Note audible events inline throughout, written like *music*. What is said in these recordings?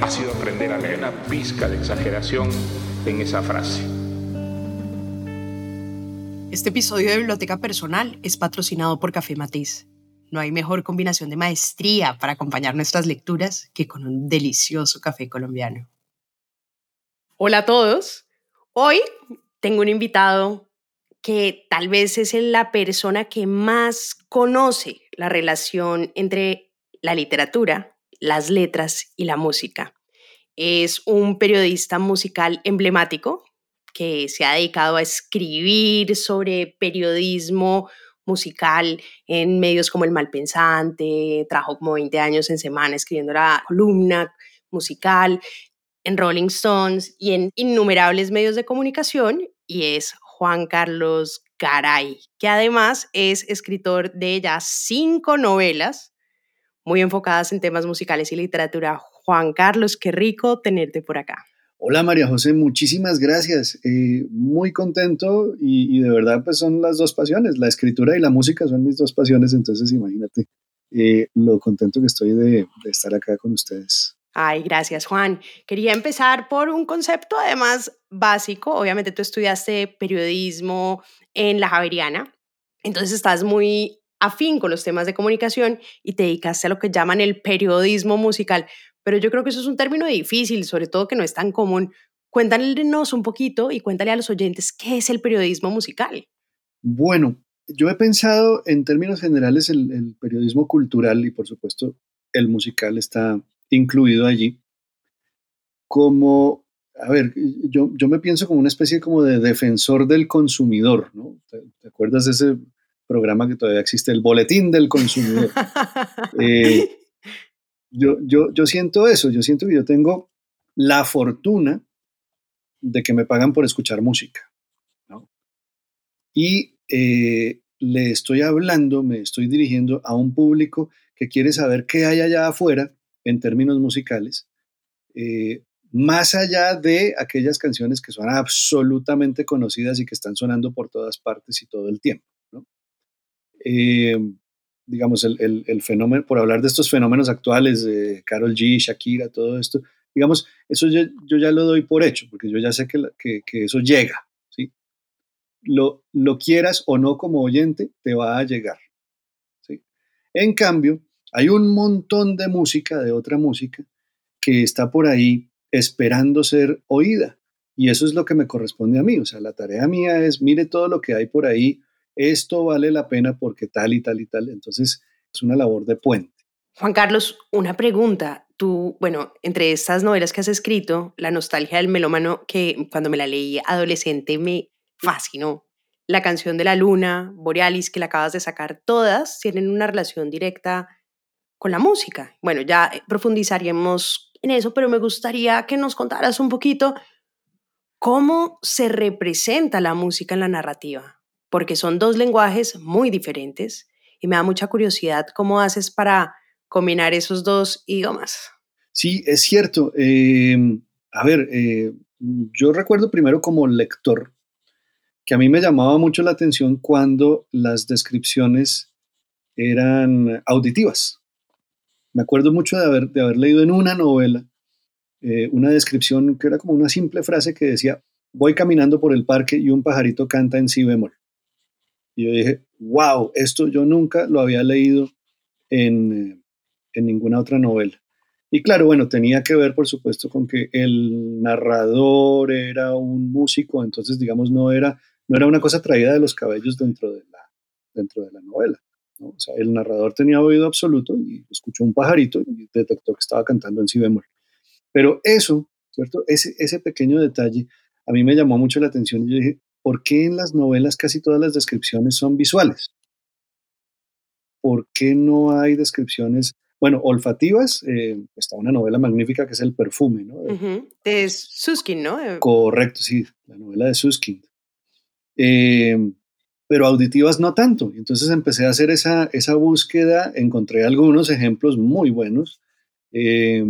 ha sido aprender a leer una pizca de exageración en esa frase. Este episodio de Biblioteca Personal es patrocinado por Café Matiz. No hay mejor combinación de maestría para acompañar nuestras lecturas que con un delicioso café colombiano. Hola a todos. Hoy tengo un invitado que tal vez es la persona que más conoce la relación entre la literatura, las letras y la música. Es un periodista musical emblemático que se ha dedicado a escribir sobre periodismo musical en medios como El Malpensante, trabajó como 20 años en semana escribiendo la columna musical, en Rolling Stones y en innumerables medios de comunicación, y es Juan Carlos Garay, que además es escritor de ya cinco novelas muy enfocadas en temas musicales y literatura. Juan Carlos, qué rico tenerte por acá. Hola María José, muchísimas gracias. Eh, muy contento y, de verdad pues son las dos pasiones, la escritura y la música son mis dos pasiones, entonces imagínate eh, lo contento que estoy de, de estar acá con ustedes. Ay, gracias Juan. Quería empezar por un concepto además básico. Obviamente tú estudiaste periodismo en la Javeriana, entonces estás muy afín con los temas de comunicación y te dedicaste a lo que llaman el periodismo musical pero yo creo que eso es un término difícil, sobre todo que no es tan común. Cuéntanos un poquito y cuéntale a los oyentes qué es el periodismo musical. Bueno, yo he pensado en términos generales el, periodismo cultural y por supuesto el musical está incluido allí como, a ver, yo, yo me pienso como una especie como de defensor del consumidor, ¿no? ¿Te, acuerdas de ese programa que todavía existe, el boletín del consumidor? *laughs* eh, yo, yo, yo siento eso, yo siento que yo tengo la fortuna de que me pagan por escuchar música. Y eh, le estoy hablando, me estoy dirigiendo a un público que quiere saber qué hay allá afuera en términos musicales, eh, más allá de aquellas canciones que son absolutamente conocidas y que están sonando por todas partes y todo el tiempo. Eh, digamos, el, el, fenómeno, por hablar de estos fenómenos actuales de Carol G, Shakira, todo esto, digamos, eso yo, yo ya lo doy por hecho, porque yo ya sé que, que, que, eso llega, ¿sí? Lo, lo quieras o no como oyente, te va a llegar, ¿sí? En cambio, hay un montón de música, de otra música, que está por ahí esperando ser oída. Y eso es lo que me corresponde a mí. O sea, la tarea mía es, mire todo lo que hay por ahí esto vale la pena porque tal y tal y tal. Entonces, es una labor de puente. Juan Carlos, una pregunta. Tú, bueno, entre estas novelas que has escrito, La nostalgia del melómano, que cuando me la leí adolescente me fascinó. La canción de la luna, Borealis, que la acabas de sacar, todas tienen una relación directa con la música. Bueno, ya profundizaremos en eso, pero me gustaría que nos contaras un poquito cómo se representa la música en la narrativa porque son dos lenguajes muy diferentes y me da mucha curiosidad cómo haces para combinar esos dos idiomas. Sí, es cierto. Em, a ver, eh, yo recuerdo primero como lector que a mí me llamaba mucho la atención cuando las descripciones eran auditivas. Me acuerdo mucho de haber, de haber leído en una novela eh, una descripción que era como una simple frase que decía, voy caminando por el parque y un pajarito canta en si bemol. Y yo dije, wow, esto yo nunca lo había leído en, en ninguna otra novela. Y claro, bueno, tenía que ver, por supuesto, con que el narrador era un músico, entonces, digamos, no era, no era una cosa traída de los cabellos dentro de la, dentro de la novela. O sea, el narrador tenía oído absoluto y escuchó un pajarito y detectó que estaba cantando en si bemol. Pero eso, ¿cierto? Ese, ese pequeño detalle a mí me llamó mucho la atención y yo dije, ¿por qué en las novelas casi todas las descripciones son visuales? ¿Por qué no hay descripciones Bueno, olfativas, eh, está una novela magnífica que es El perfume, ¿no? De Susskind, ¿no? Correcto, sí, la novela de Susskind. Eh, pero auditivas no tanto. Entonces empecé a hacer esa, esa búsqueda, encontré algunos ejemplos muy buenos. Eh,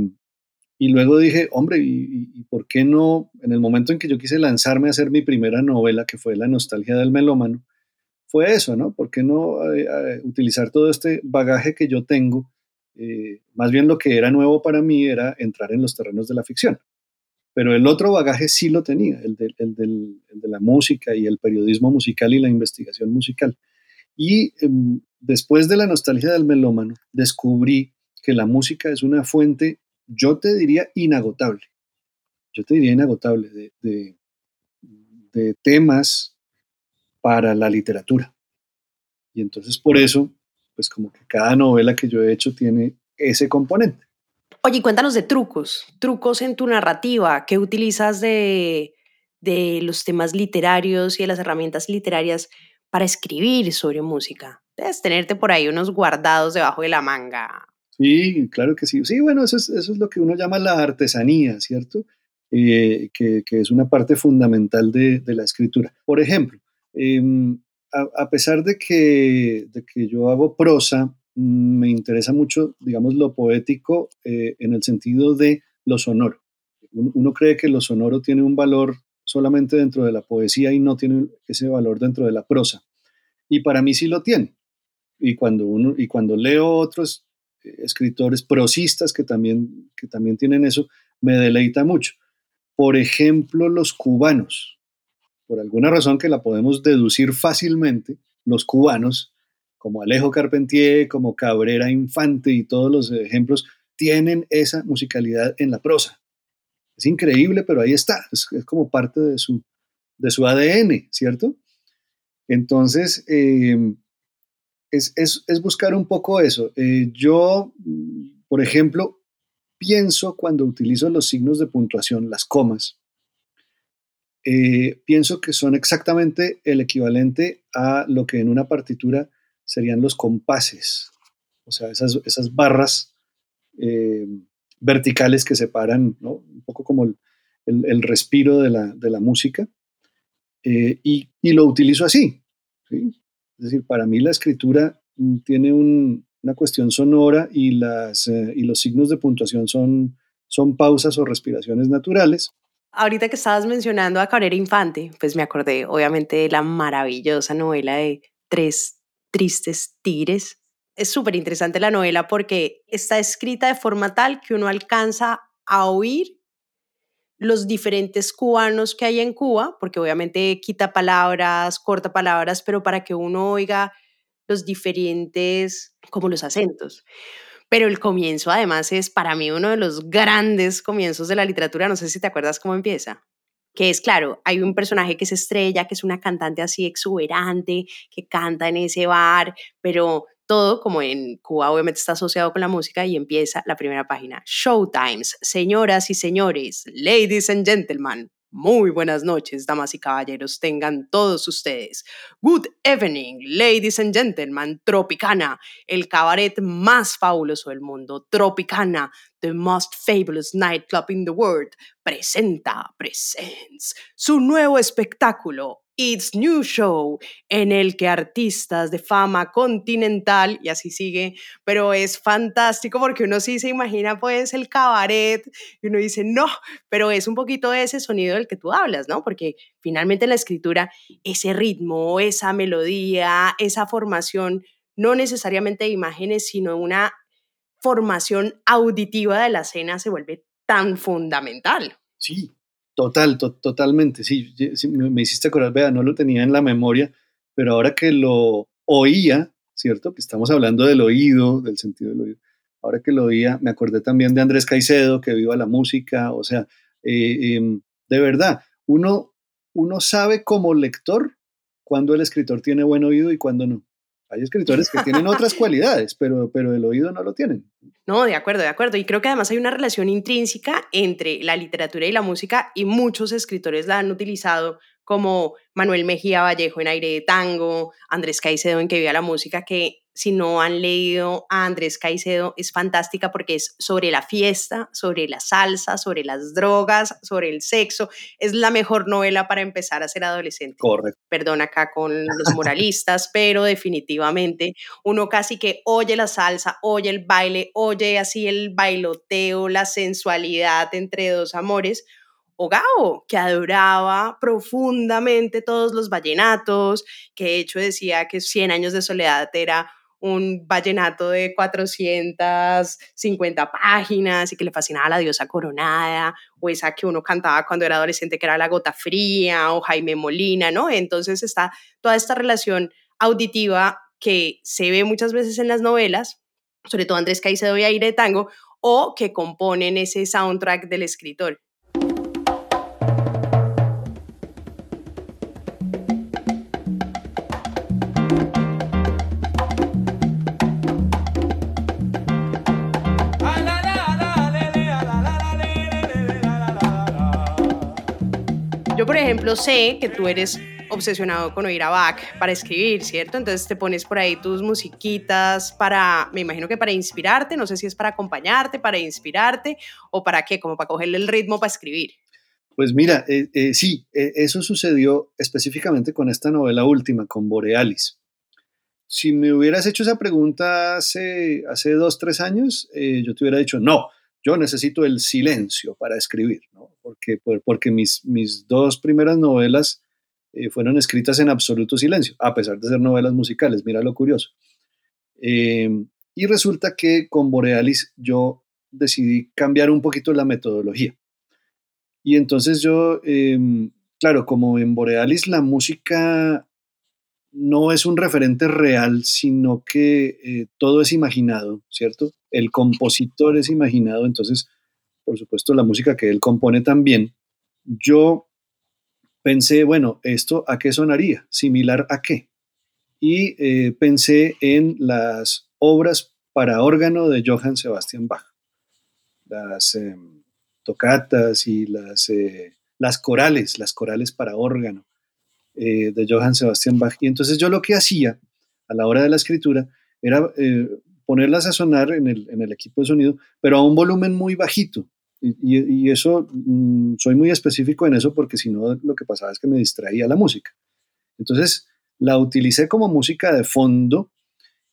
y luego dije, hombre, ¿y, por qué no? En el momento en que yo quise lanzarme a hacer mi primera novela, que fue La nostalgia del melómano, fue eso, ¿no? ¿Por qué no utilizar todo este bagaje que yo tengo? Eh, más bien lo que era nuevo para mí era entrar en los terrenos de la ficción. Pero el otro bagaje sí lo tenía, el de, la música y el periodismo musical y la investigación musical. Y em, después de la nostalgia del melómano, descubrí que la música es una fuente, yo te diría, inagotable. Yo te diría inagotable de, temas para la literatura. Y entonces por eso pues como que cada novela que yo he hecho tiene ese componente. Oye, cuéntanos de trucos, trucos en tu narrativa, ¿qué utilizas de, de los temas literarios y de las herramientas literarias para escribir sobre música? Debes tenerte por ahí unos guardados debajo de la manga. Sí, claro que sí. Sí, bueno, eso es, eso es lo que uno llama la artesanía, ¿cierto? Eh, que, que, es una parte fundamental de, de la escritura. Por ejemplo, eh, a, pesar de que, de que yo hago prosa, mm, me interesa mucho, digamos, lo poético eh, en el sentido de lo sonoro. Uno, cree que lo sonoro tiene un valor solamente dentro de la poesía y no tiene ese valor dentro de la prosa. Y para mí sí lo tiene. Y cuando, uno, y cuando leo otros escritores prosistas que también, que también tienen eso, me deleita mucho. Por ejemplo, los cubanos por alguna razón que la podemos deducir fácilmente, los cubanos, como Alejo Carpentier, como Cabrera Infante y todos los ejemplos, tienen esa musicalidad en la prosa. Es increíble, pero ahí está, es, como parte de su, de su ADN, ¿cierto? Entonces, em, es, buscar un poco eso. Eh, yo, por ejemplo, pienso cuando utilizo los signos de puntuación, las comas, eh, pienso que son exactamente el equivalente a lo que en una partitura serían los compases, o sea, esas, esas barras eh, verticales que separan, ¿no? un poco como el, el, respiro de la, de la música, y, y, lo utilizo así. ¿sí? Es decir, para mí la escritura mm, tiene un, una cuestión sonora y, las, y los signos de puntuación son, son pausas o respiraciones naturales Ahorita que estabas mencionando a Cabrera Infante, pues me acordé obviamente de la maravillosa novela de Tres Tristes Tigres. Es súper interesante la novela porque está escrita de forma tal que uno alcanza a oír los diferentes cubanos que hay en Cuba, porque obviamente quita palabras, corta palabras, pero para que uno oiga los diferentes, como los acentos. Pero el comienzo además es para mí uno de los grandes comienzos de la literatura, no sé si te acuerdas cómo empieza que es claro, hay un personaje que es estrella, que es una cantante así exuberante, que canta en ese bar, pero todo como en Cuba obviamente está asociado con la música y empieza la primera página. Showtimes, señoras y señores, ladies and gentlemen, muy buenas noches, damas y caballeros, tengan todos ustedes. Good evening, ladies and gentlemen. Tropicana, el cabaret más fabuloso del mundo. Tropicana, the most fabulous nightclub in the world, presenta, presents su nuevo espectáculo, It's New Show, en el que artistas de fama continental, y así sigue, pero es fantástico porque uno sí se imagina pues el cabaret y uno dice, no, pero es un poquito ese sonido del que tú hablas, ¿no? Porque finalmente en la escritura ese ritmo, esa melodía, esa formación, no necesariamente de imágenes, sino una formación auditiva de la escena se vuelve tan fundamental. Sí, Total, totalmente, sí, me, hiciste acordar, vea, no lo tenía en la memoria, pero ahora que lo oía, ¿cierto? Que estamos hablando del oído, del sentido del oído, ahora que lo oía, me acordé también de Andrés Caicedo, que viva la música, o sea, eh, em, de verdad, uno, uno sabe como lector cuando el escritor tiene buen oído y cuando no. Hay escritores que tienen otras *laughs* cualidades, pero, pero el oído no lo tienen. No, de acuerdo, de acuerdo. Y creo que además hay una relación intrínseca entre la literatura y la música y muchos escritores la han utilizado como Manuel Mejía Vallejo en Aire de Tango, Andrés Caicedo en Que Viva la Música, que si no han leído a Andrés Caicedo, es fantástica porque es sobre la fiesta, sobre la salsa, sobre las drogas, sobre el sexo. Es la mejor novela para empezar a ser adolescente. Correcto. Perdón acá con los *laughs* moralistas, pero definitivamente uno casi que oye la salsa, oye el baile, oye así el bailoteo, la sensualidad entre dos amores o Gao, que adoraba profundamente todos los vallenatos, que de hecho decía que 100 años de soledad era un vallenato de 450 páginas y que le fascinaba la diosa coronada, o esa que uno cantaba cuando era adolescente que era La Gota Fría, o Jaime Molina, ¿no? Entonces está toda esta relación auditiva que se ve muchas veces en las novelas, sobre todo Andrés Caicedo y Aire de Tango, o que componen ese soundtrack del escritor. Ejemplo, sé que tú eres obsesionado con oír a Bach para escribir, ¿cierto? Entonces te pones por ahí tus musiquitas para, me imagino que para inspirarte, no sé si es para acompañarte, para inspirarte o para qué, como para cogerle el ritmo para escribir. Pues mira, eh, eh, sí, eh, eso sucedió específicamente con esta novela última, con Borealis. Si me hubieras hecho esa pregunta hace, hace dos, tres años, yo te hubiera dicho, no, yo necesito el silencio para escribir, ¿no? porque, porque mis, mis dos primeras novelas eh, fueron escritas en absoluto silencio, a pesar de ser novelas musicales, mira lo curioso. Em, y resulta que con Borealis yo decidí cambiar un poquito la metodología. Y entonces yo, em, claro, como en Borealis la música no es un referente real, sino que eh, todo es imaginado, ¿cierto? El compositor es imaginado, entonces por supuesto la música que él compone también, yo pensé, bueno, ¿esto a qué sonaría? ¿Similar a qué? Y eh, pensé en las obras para órgano de Johann Sebastian Bach, las em, tocatas y las, eh, las corales, las corales para órgano eh, de Johann Sebastian Bach. Y entonces yo lo que hacía a la hora de la escritura era ponerlas a sonar en el, en el equipo de sonido, pero a un volumen muy bajito, y, eso, mm, soy muy específico en eso porque si no, lo que pasaba es que me distraía la música. Entonces, la utilicé como música de fondo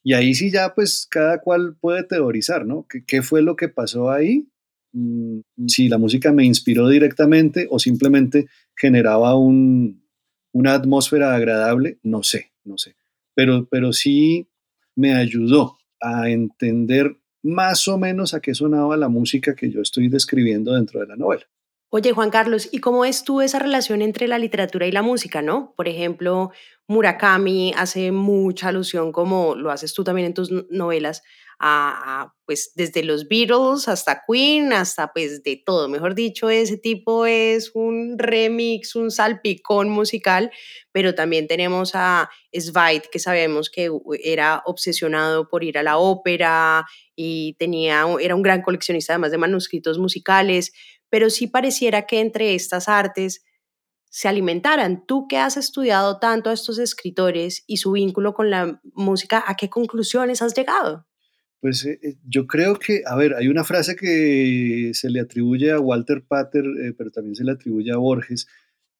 y ahí sí ya pues cada cual puede teorizar, ¿no? ¿Qué, fue lo que pasó ahí? Mm, si la música me inspiró directamente o simplemente generaba un, una atmósfera agradable, no sé, no sé. Pero, pero sí me ayudó a entender más o menos a qué sonaba la música que yo estoy describiendo dentro de la novela. Oye, Juan Carlos, ¿y cómo es tú esa relación entre la literatura y la música, no? Por ejemplo, Murakami hace mucha alusión, como lo haces tú también en tus novelas, a, pues desde los Beatles hasta Queen, hasta pues de todo. Mejor dicho, ese tipo es un remix, un salpicón musical, pero también tenemos a Sveit, que sabemos que era obsesionado por ir a la ópera y tenía, era un gran coleccionista además de manuscritos musicales, pero sí pareciera que entre estas artes se alimentaran. Tú que has estudiado tanto a estos escritores y su vínculo con la música, ¿a qué conclusiones has llegado? Pues eh, eh, yo creo que, a ver, hay una frase que se le atribuye a Walter Pater, eh, pero también se le atribuye a Borges,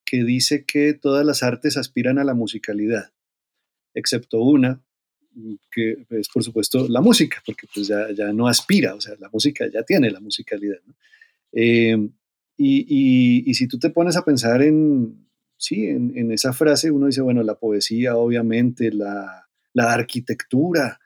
que dice que todas las artes aspiran a la musicalidad, excepto una, que es por supuesto la música, porque pues ya, ya no aspira, o sea, la música ya tiene la musicalidad. Em, y, y, si tú te pones a pensar en, sí, en, en, esa frase, uno dice, bueno, la poesía, obviamente, la, la arquitectura,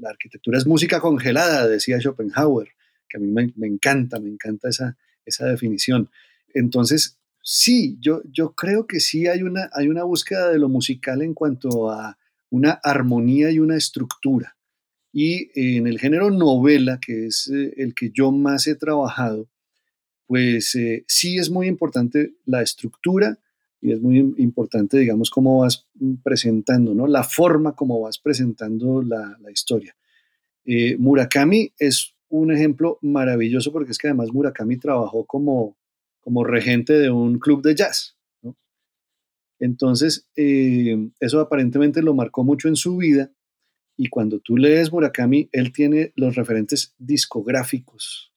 la arquitectura es música congelada, decía Schopenhauer, que a mí me, encanta, me encanta esa, esa definición. Entonces, sí, yo, yo creo que sí hay una, hay una búsqueda de lo musical en cuanto a una armonía y una estructura. Y en el género novela, que es eh, el que yo más he trabajado, pues eh, sí es muy importante la estructura, y es muy importante, digamos, cómo vas presentando, ¿no? La forma como vas presentando la, historia. Eh, Murakami es un ejemplo maravilloso porque es que además Murakami trabajó como, como regente de un club de jazz, ¿no? Entonces, eh, eso aparentemente lo marcó mucho en su vida Y cuando tú lees Murakami, él tiene los referentes discográficos,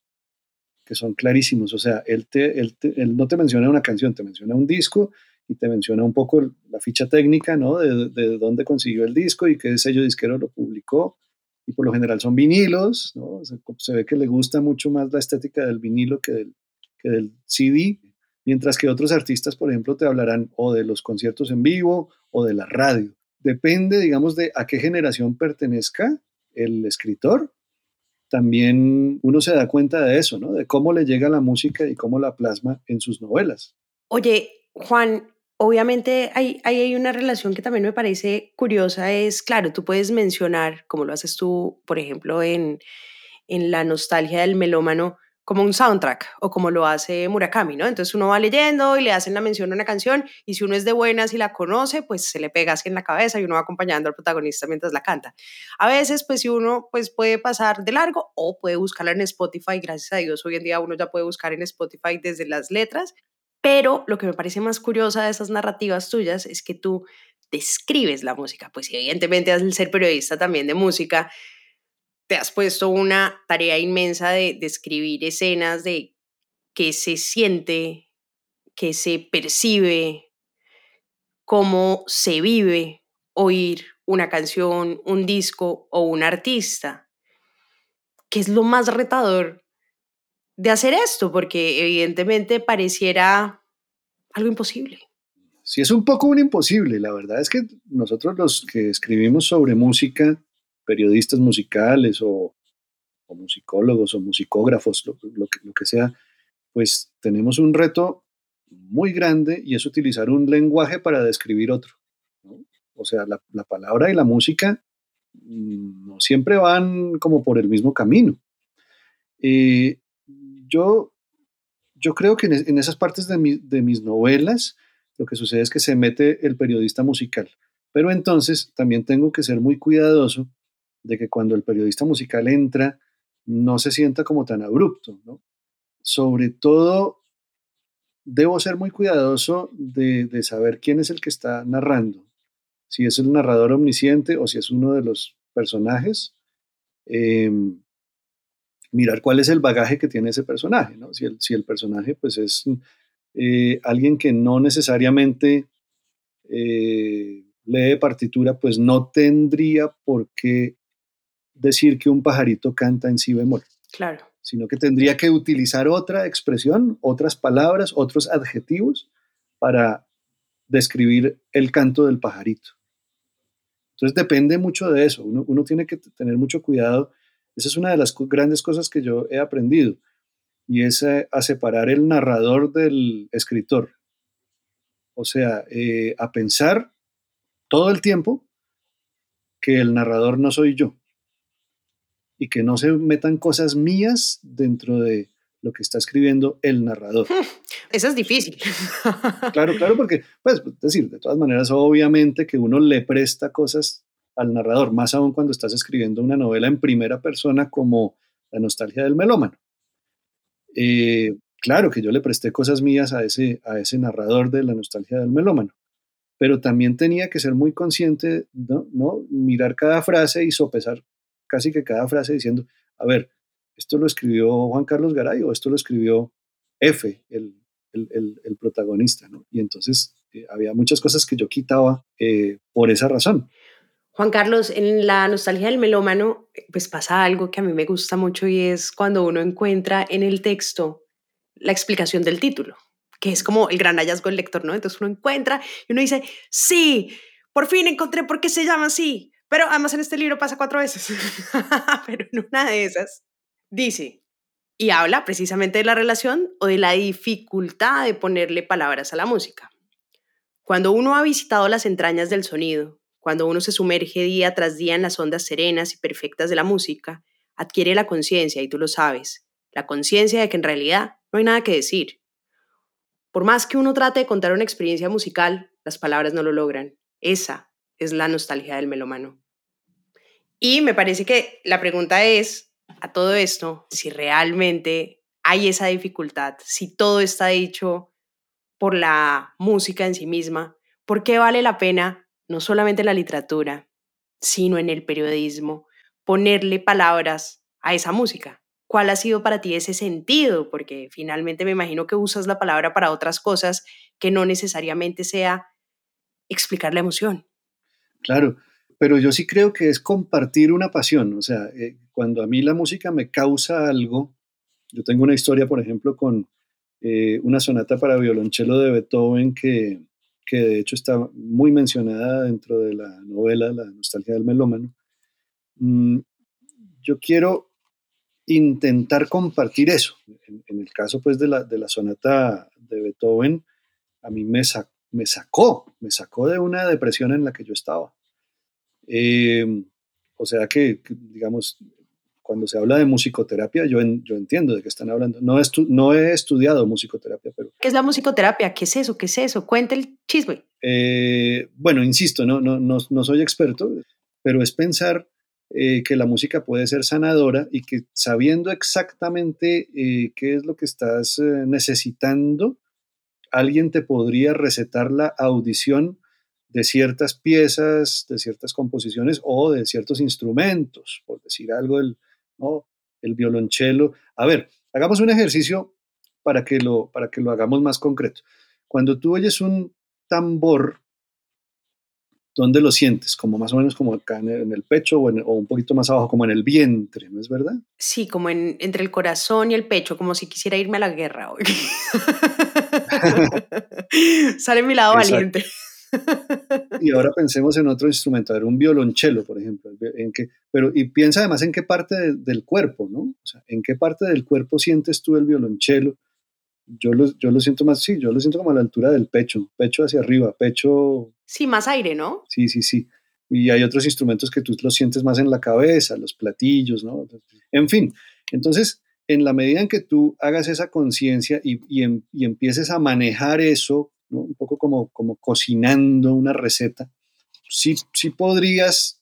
que son clarísimos. O sea, él, te, él, él no te menciona una canción, te menciona un disco y te menciona un poco la ficha técnica, ¿no? De, de, dónde consiguió el disco y qué sello disquero lo publicó. Y por lo general son vinilos, ¿no? Se, ve que le gusta mucho más la estética del vinilo que del, que del CD, mientras que otros artistas, por ejemplo, te hablarán o de los conciertos en vivo o de la radio. Depende, digamos, de a qué generación pertenezca el escritor. También uno se da cuenta de eso, ¿no? De cómo le llega la música y cómo la plasma en sus novelas. Oye, Juan, obviamente hay, hay, una relación que también me parece curiosa, es, claro, tú puedes mencionar, como lo haces tú, por ejemplo, en, en La nostalgia del melómano, como un soundtrack o como lo hace Murakami, ¿no? Entonces uno va leyendo y le hacen la mención a una canción y si uno es de buenas y la conoce, pues se le pega así en la cabeza y uno va acompañando al protagonista mientras la canta. A veces, pues si uno pues puede pasar de largo o puede buscarla en Spotify, gracias a Dios hoy en día uno ya puede buscar en Spotify desde las letras pero lo que me parece más curiosa de esas narrativas tuyas es que tú describes la música. Pues evidentemente al ser periodista también de música, te has puesto una tarea inmensa de describir escenas de qué se siente, qué se percibe, cómo se vive oír una canción, un disco o un artista. ¿Qué es lo más retador de hacer esto, porque evidentemente pareciera algo imposible. Sí, es un poco un imposible. La verdad es que nosotros los que escribimos sobre música, periodistas musicales o, musicólogos o musicógrafos, lo, que, sea, pues tenemos un reto muy grande y es utilizar un lenguaje para describir otro. O sea, la, la, palabra y la música mm, no siempre van como por el mismo camino. Eh, yo, yo creo que en, esas partes de, de mis novelas lo que sucede es que se mete el periodista musical. Pero entonces también tengo que ser muy cuidadoso de que cuando el periodista musical entra no se sienta como tan abrupto. ¿no? Sobre todo, debo ser muy cuidadoso de, de, saber quién es el que está narrando. Si es el narrador omnisciente o si es uno de los personajes. Eh, mirar cuál es el bagaje que tiene ese personaje, ¿no? Si el, si el personaje pues es eh, alguien que no necesariamente eh, lee partitura, pues no tendría por qué decir que un pajarito canta en si bemol. Claro. Sino que tendría que utilizar otra expresión, otras palabras, otros adjetivos para describir el canto del pajarito. Entonces depende mucho de eso. Uno, uno tiene que tener mucho cuidado esa es una de las grandes cosas que yo he aprendido y es a, separar el narrador del escritor. O sea, eh, a pensar todo el tiempo que el narrador no soy yo y que no se metan cosas mías dentro de lo que está escribiendo el narrador. *laughs* Eso es difícil. Claro, claro, porque, pues, es decir, de todas maneras, obviamente que uno le presta cosas al narrador, más aún cuando estás escribiendo una novela en primera persona como La nostalgia del melómano. Eh, claro que yo le presté cosas mías a ese, a ese narrador de La nostalgia del melómano, pero también tenía que ser muy consciente, ¿no? ¿no? Mirar cada frase y sopesar casi que cada frase diciendo, a ver, esto lo escribió Juan Carlos Garay o esto lo escribió F, el, el, el, protagonista, ¿no? Y entonces eh, había muchas cosas que yo quitaba eh, por esa razón. Juan Carlos, en la nostalgia del melómano, pues pasa algo que a mí me gusta mucho y es cuando uno encuentra en el texto la explicación del título, que es como el gran hallazgo del lector, ¿no? Entonces uno encuentra y uno dice, sí, por fin encontré por qué se llama así, pero además en este libro pasa cuatro veces, *laughs* pero en una de esas dice, y habla precisamente de la relación o de la dificultad de ponerle palabras a la música. Cuando uno ha visitado las entrañas del sonido, cuando uno se sumerge día tras día en las ondas serenas y perfectas de la música, adquiere la conciencia, y tú lo sabes, la conciencia de que en realidad no hay nada que decir. Por más que uno trate de contar una experiencia musical, las palabras no lo logran. Esa es la nostalgia del melomano. Y me parece que la pregunta es, a todo esto, si realmente hay esa dificultad, si todo está dicho por la música en sí misma, ¿por qué vale la pena no solamente la literatura, sino en el periodismo, ponerle palabras a esa música. ¿Cuál ha sido para ti ese sentido? Porque finalmente me imagino que usas la palabra para otras cosas que no necesariamente sea explicar la emoción. Claro, pero yo sí creo que es compartir una pasión. O sea, eh, cuando a mí la música me causa algo, yo tengo una historia, por ejemplo, con eh, una sonata para violonchelo de Beethoven que, que de hecho está muy mencionada dentro de la novela La nostalgia del melómano. Mm, yo quiero intentar compartir eso. En, el caso pues de la, de la, sonata de Beethoven, a mí me, me sacó, me sacó de una depresión en la que yo estaba. Eh, o sea que, digamos, cuando se habla de musicoterapia, yo, yo entiendo de qué están hablando. No, no he estudiado musicoterapia, pero... ¿Qué es la musicoterapia? ¿Qué es eso? ¿Qué es eso? Cuente el chisme. Eh, bueno, insisto, no, no, no, no, soy experto, pero es pensar eh, que la música puede ser sanadora y que sabiendo exactamente eh, qué es lo que estás necesitando, alguien te podría recetar la audición de ciertas piezas, de ciertas composiciones o de ciertos instrumentos, por decir algo, el, ¿no? el violonchelo. A ver, hagamos un ejercicio para que, lo, para que lo hagamos más concreto. Cuando tú oyes un tambor, ¿dónde lo sientes? Como más o menos como acá en el, pecho o, o, un poquito más abajo, como en el vientre, ¿no es verdad? Sí, como en, entre el corazón y el pecho, como si quisiera irme a la guerra hoy. *laughs* Sale mi lado valiente y ahora pensemos en otro instrumento, a ver, un violonchelo, por ejemplo, en que, pero, y piensa además en qué parte del cuerpo, ¿no? O sea, en qué parte del cuerpo sientes tú el violonchelo. Yo lo, yo lo siento más, sí, yo lo siento como a la altura del pecho, pecho hacia arriba, pecho... Sí, más aire, ¿no? Sí, sí, sí. Y hay otros instrumentos que tú los sientes más en la cabeza, los platillos, ¿no? En fin, entonces, en la medida en que tú hagas esa conciencia y, y, em, y empieces a manejar eso un poco como, como cocinando una receta, sí, sí podrías,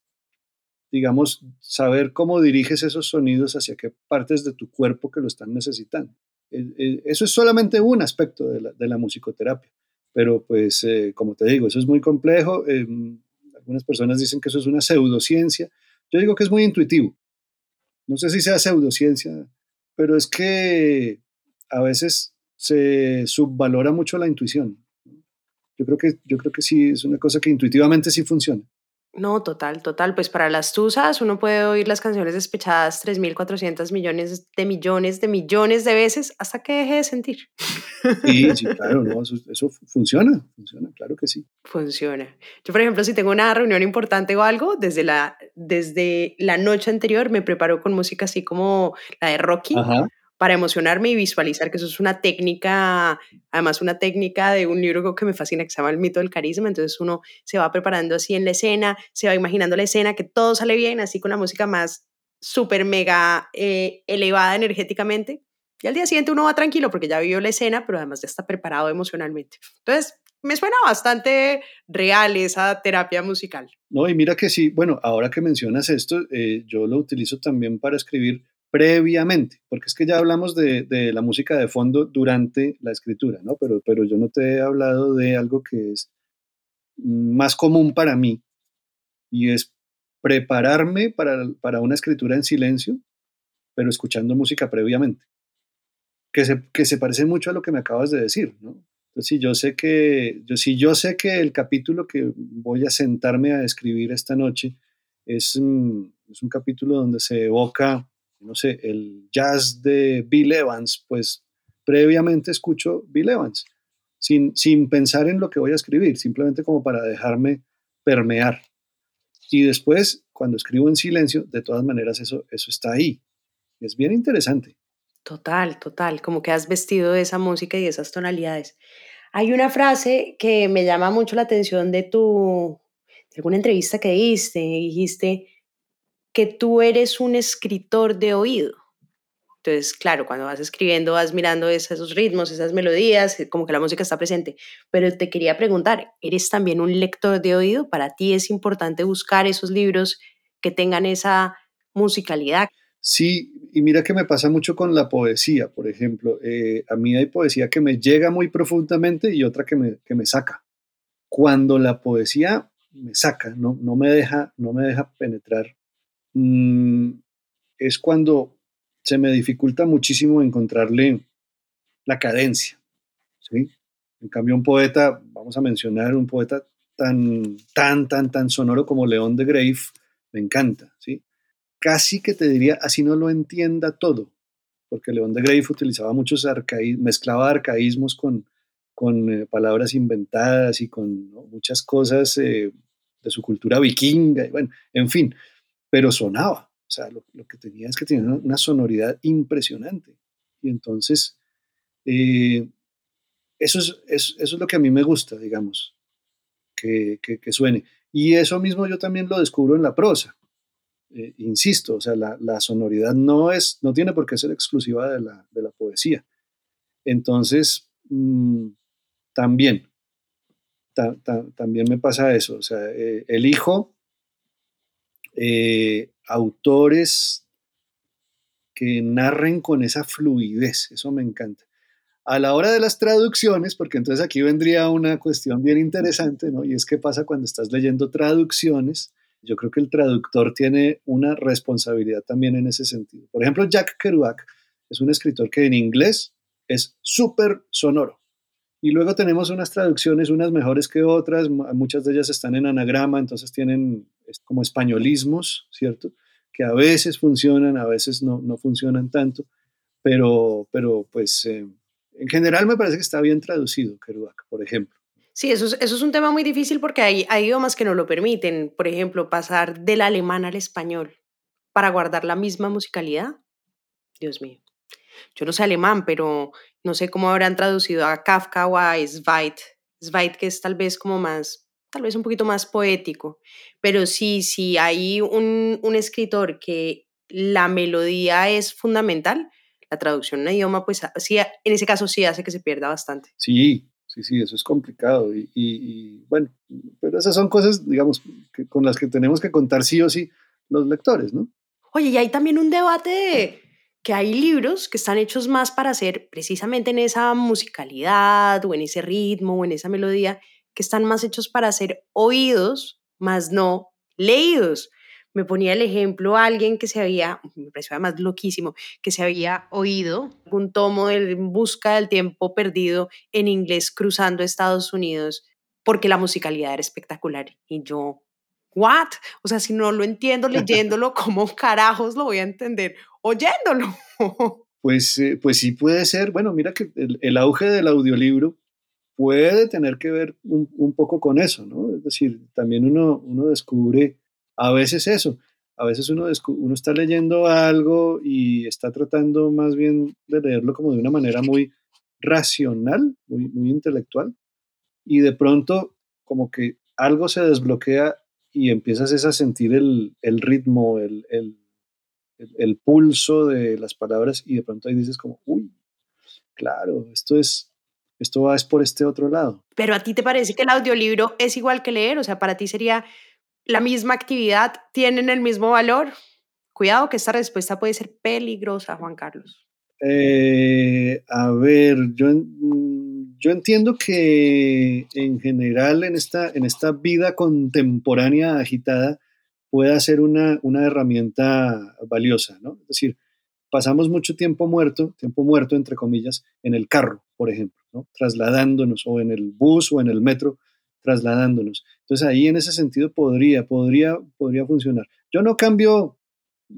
digamos, saber cómo diriges esos sonidos hacia qué partes de tu cuerpo que lo están necesitando. Eso es solamente un aspecto de la, de la musicoterapia, pero pues, eh, como te digo, eso es muy complejo. Em, algunas personas dicen que eso es una pseudociencia. Yo digo que es muy intuitivo. No sé si sea pseudociencia, pero es que a veces se subvalora mucho la intuición. Yo creo que, yo creo que sí, es una cosa que intuitivamente sí funciona. No, total, total. Pues para las tusas uno puede oír las canciones despechadas 3.400 millones de millones de millones de veces hasta que deje de sentir. *laughs* Sí, sí, claro, *laughs* no, eso, funciona, funciona, claro que sí. Funciona. Yo, por ejemplo, si tengo una reunión importante o algo, desde la, desde la noche anterior me preparo con música así como la de Rocky. Ajá para emocionarme y visualizar, que eso es una técnica, además una técnica de un libro que me fascina, que se llama El mito del carisma, entonces uno se va preparando así en la escena, se va imaginando la escena, que todo sale bien, así con la música más súper mega eh, elevada energéticamente, y al día siguiente uno va tranquilo porque ya vivió la escena, pero además ya está preparado emocionalmente. Entonces, me suena bastante real esa terapia musical. No, y mira que sí, bueno, ahora que mencionas esto, eh, yo lo utilizo también para escribir previamente, porque es que ya hablamos de, la música de fondo durante la escritura, ¿no? Pero, pero yo no te he hablado de algo que es más común para mí y es prepararme para, para una escritura en silencio, pero escuchando música previamente, que se, que se parece mucho a lo que me acabas de decir, ¿no? Entonces, si yo sé que, yo, si yo sé que el capítulo que voy a sentarme a escribir esta noche es, mm, es un capítulo donde se evoca no sé, el jazz de Bill Evans, pues previamente escucho Bill Evans, sin, sin pensar en lo que voy a escribir, simplemente como para dejarme permear. Y después, cuando escribo en silencio, de todas maneras eso, eso está ahí. Es bien interesante. Total, total, como que has vestido de esa música y esas tonalidades. Hay una frase que me llama mucho la atención de tu, de alguna entrevista que diste, dijiste, que tú eres un escritor de oído. Entonces, claro, cuando vas escribiendo vas mirando esos ritmos, esas melodías, eh, como que la música está presente. Pero te quería preguntar, ¿eres también un lector de oído? ¿Para ti es importante buscar esos libros que tengan esa musicalidad? Sí, y mira que me pasa mucho con la poesía, por ejemplo. Eh, a mí hay poesía que me llega muy profundamente y otra que me, que me saca. Cuando la poesía me saca, no, no, me, deja, no me deja penetrar, mm, es cuando se me dificulta muchísimo encontrarle la cadencia. ¿sí? En cambio, un poeta, vamos a mencionar un poeta tan, tan, tan, tan sonoro como León de Grave, me encanta. ¿sí? Casi que te diría, así no lo entienda todo, porque León de Grave utilizaba muchos arcaísmos, mezclaba arcaísmos con, con eh, palabras inventadas y con muchas cosas eh, de su cultura vikinga, bueno, en fin, pero sonaba. O sea, lo, que tenía es que tenía una, sonoridad impresionante. Y entonces, eh, eso, es, eso es lo que a mí me gusta, digamos, que, que, suene. Y eso mismo yo también lo descubro en la prosa. insisto, o sea, la, la, sonoridad no, es, no tiene por qué ser exclusiva de la, de la poesía. Entonces, mm, también, también me pasa eso. O sea, eh, elijo eh, autores que narren con esa fluidez, eso me encanta. A la hora de las traducciones, porque entonces aquí vendría una cuestión bien interesante, ¿no? Y es qué pasa cuando estás leyendo traducciones. Yo creo que el traductor tiene una responsabilidad también en ese sentido. Por ejemplo, Jack Kerouac es un escritor que en inglés es súper sonoro. Y luego tenemos unas traducciones, unas mejores que otras, muchas de ellas están en anagrama, entonces tienen como españolismos, ¿cierto? Que a veces funcionan, a veces no, no funcionan tanto, pero, pero pues eh, en general me parece que está bien traducido Kerouac, por ejemplo. Sí, eso es, eso es un tema muy difícil porque hay, hay idiomas que no lo permiten. Por ejemplo, pasar del alemán al español para guardar la misma musicalidad. Dios mío. Yo no sé alemán, pero no sé cómo habrán traducido a Kafka o a Sveit. Sveit que es tal vez como más, tal vez un poquito más poético. Pero sí, sí, hay un, un escritor que la melodía es fundamental, la traducción en un idioma, pues sí, en ese caso sí hace que se pierda bastante. Sí, sí, sí, eso es complicado. Y, y, bueno, pero esas son cosas, digamos, que, con las que tenemos que contar sí o sí los lectores, ¿no? Oye, y hay también un debate de que hay libros que están hechos más para hacer precisamente en esa musicalidad o en ese ritmo o en esa melodía, que están más hechos para ser oídos, más no leídos. Me ponía el ejemplo a alguien que se había, me pareció además loquísimo, que se había oído un tomo de Busca del Tiempo Perdido en inglés cruzando Estados Unidos porque la musicalidad era espectacular. Y yo, ¿what? O sea, si no lo entiendo *laughs* leyéndolo, ¿cómo carajos lo voy a entender oyéndolo? *laughs* Pues, eh, pues sí puede ser. Bueno, mira que el, auge del audiolibro puede tener que ver un, poco con eso, ¿no? Es decir, también uno, uno descubre a veces eso. A veces uno, uno está leyendo algo y está tratando más bien de leerlo como de una manera muy racional, muy, muy intelectual, y de pronto como que algo se desbloquea y empiezas a sentir el, ritmo, el, el, pulso de las palabras y de pronto ahí dices como, uy, claro, esto es, esto va es por este otro lado. Pero a ti te parece que el audiolibro es igual que leer, o sea, para ti sería la misma actividad, tienen el mismo valor. Cuidado que esta respuesta puede ser peligrosa, Juan Carlos. Eh, a ver, yo yo entiendo que en general en esta, en esta vida contemporánea agitada puede ser una, una herramienta valiosa, ¿no? Es decir, pasamos mucho tiempo muerto, tiempo muerto entre comillas, en el carro, por ejemplo, ¿no? trasladándonos, o en el bus o en el metro, trasladándonos. Entonces ahí en ese sentido podría, podría, podría funcionar. Yo no cambio,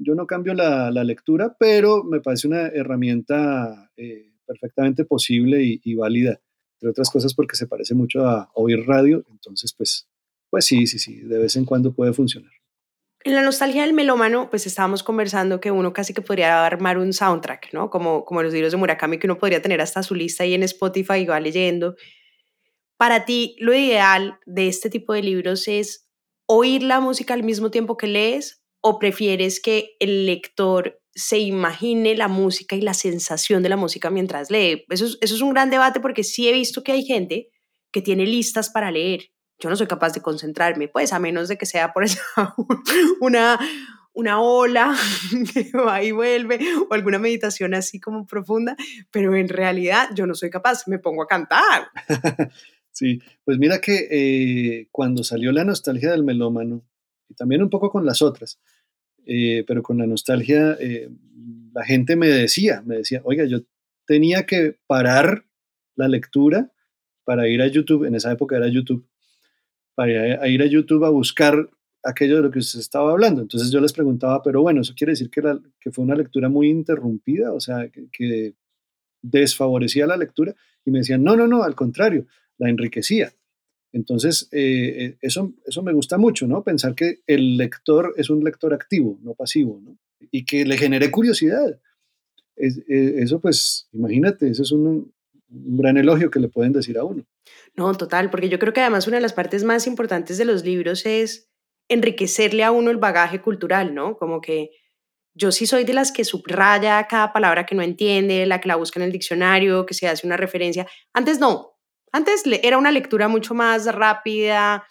yo no cambio la, la lectura, pero me parece una herramienta eh, perfectamente posible y, válida entre otras cosas porque se parece mucho a oír radio, entonces pues, pues sí, sí, sí, de vez en cuando puede funcionar. En la nostalgia del melómano, pues estábamos conversando que uno casi que podría armar un soundtrack, ¿no? Como, como los libros de Murakami, que uno podría tener hasta su lista ahí en Spotify y va leyendo. Para ti, lo ideal de este tipo de libros es oír la música al mismo tiempo que lees o prefieres que el lector se imagine la música y la sensación de la música mientras lee. Eso es, un gran debate porque sí he visto que hay gente que tiene listas para leer. Yo no soy capaz de concentrarme, pues a menos de que sea por *laughs* esa una, una ola *laughs* que va y vuelve o alguna meditación así como profunda, pero en realidad yo no soy capaz, me pongo a cantar. *laughs* Sí, pues mira que eh, cuando salió la nostalgia del melómano, y también un poco con las otras, eh, pero con la nostalgia, eh, la gente me decía, me decía, oiga, yo tenía que parar la lectura para ir a YouTube, en esa época era YouTube, para ir a YouTube a buscar aquello de lo que usted estaba hablando. Entonces yo les preguntaba, pero bueno, ¿eso quiere decir que, que fue una lectura muy interrumpida? O sea, que, desfavorecía la lectura. Y me decían, no, no, no, al contrario, la enriquecía. Entonces, eh, eh, eso, eso me gusta mucho, ¿no? Pensar que el lector es un lector activo, no pasivo, ¿no? Y que le genere curiosidad. Eh, eso, pues, imagínate, eso es un, un gran elogio que le pueden decir a uno. No, total, porque yo creo que además una de las partes más importantes de los libros es enriquecerle a uno el bagaje cultural, ¿no? Como que yo sí soy de las que subraya cada palabra que no entiende, la que la busca en el diccionario, que se hace una referencia. Antes no, antes era una lectura mucho más rápida,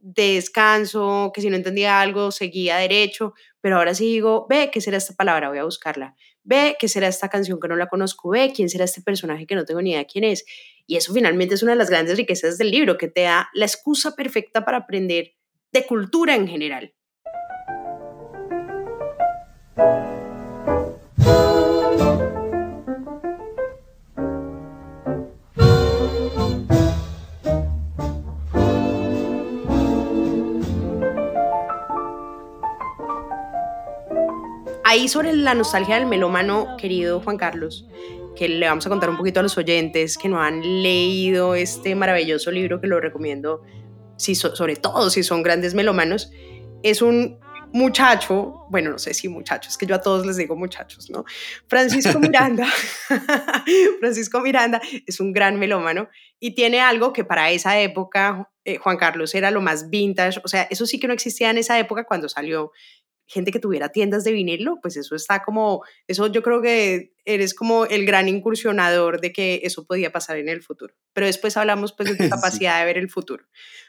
de descanso, que si no entendía algo seguía derecho, pero ahora sí digo, ve, ¿qué será esta palabra? Voy a buscarla. Ve, ¿qué será esta canción que no la conozco? Ve, ¿quién será este personaje que no tengo ni idea quién es? Y eso finalmente es una de las grandes riquezas del libro, que te da la excusa perfecta para aprender de cultura en general. Ahí sobre la nostalgia del melómano, querido Juan Carlos, que le vamos a contar un poquito a los oyentes que no han leído este maravilloso libro que lo recomiendo si sobre todo si son grandes melómanos, es un muchacho, bueno, no sé si muchachos, es que yo a todos les digo muchachos, ¿no? Francisco *laughs* Miranda, *laughs* Francisco Miranda es un gran melómano y tiene algo que para esa época eh, Juan Carlos era lo más vintage, o sea, eso sí que no existía en esa época cuando salió gente que tuviera tiendas de vinilo, pues eso está como, eso yo creo que eres como el gran incursionador de que eso podía pasar en el futuro. Pero después hablamos pues de tu *laughs* capacidad de ver el futuro.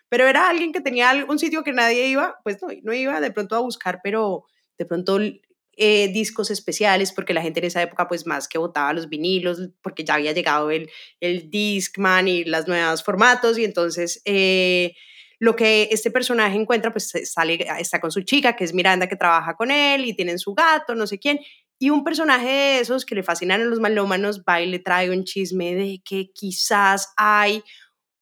Pero era alguien que tenía un sitio que nadie iba, pues no, no iba de pronto a buscar, pero de pronto eh, discos especiales, porque la gente en esa época pues más que votaba los vinilos, porque ya había llegado el, el Discman y los nuevos formatos, y entonces... Eh, lo que este personaje encuentra, pues sale, está con su chica, que es Miranda, que trabaja con él y tienen su gato, no sé quién. Y un personaje de esos que le fascinan a los malómanos va y le trae un chisme de que quizás hay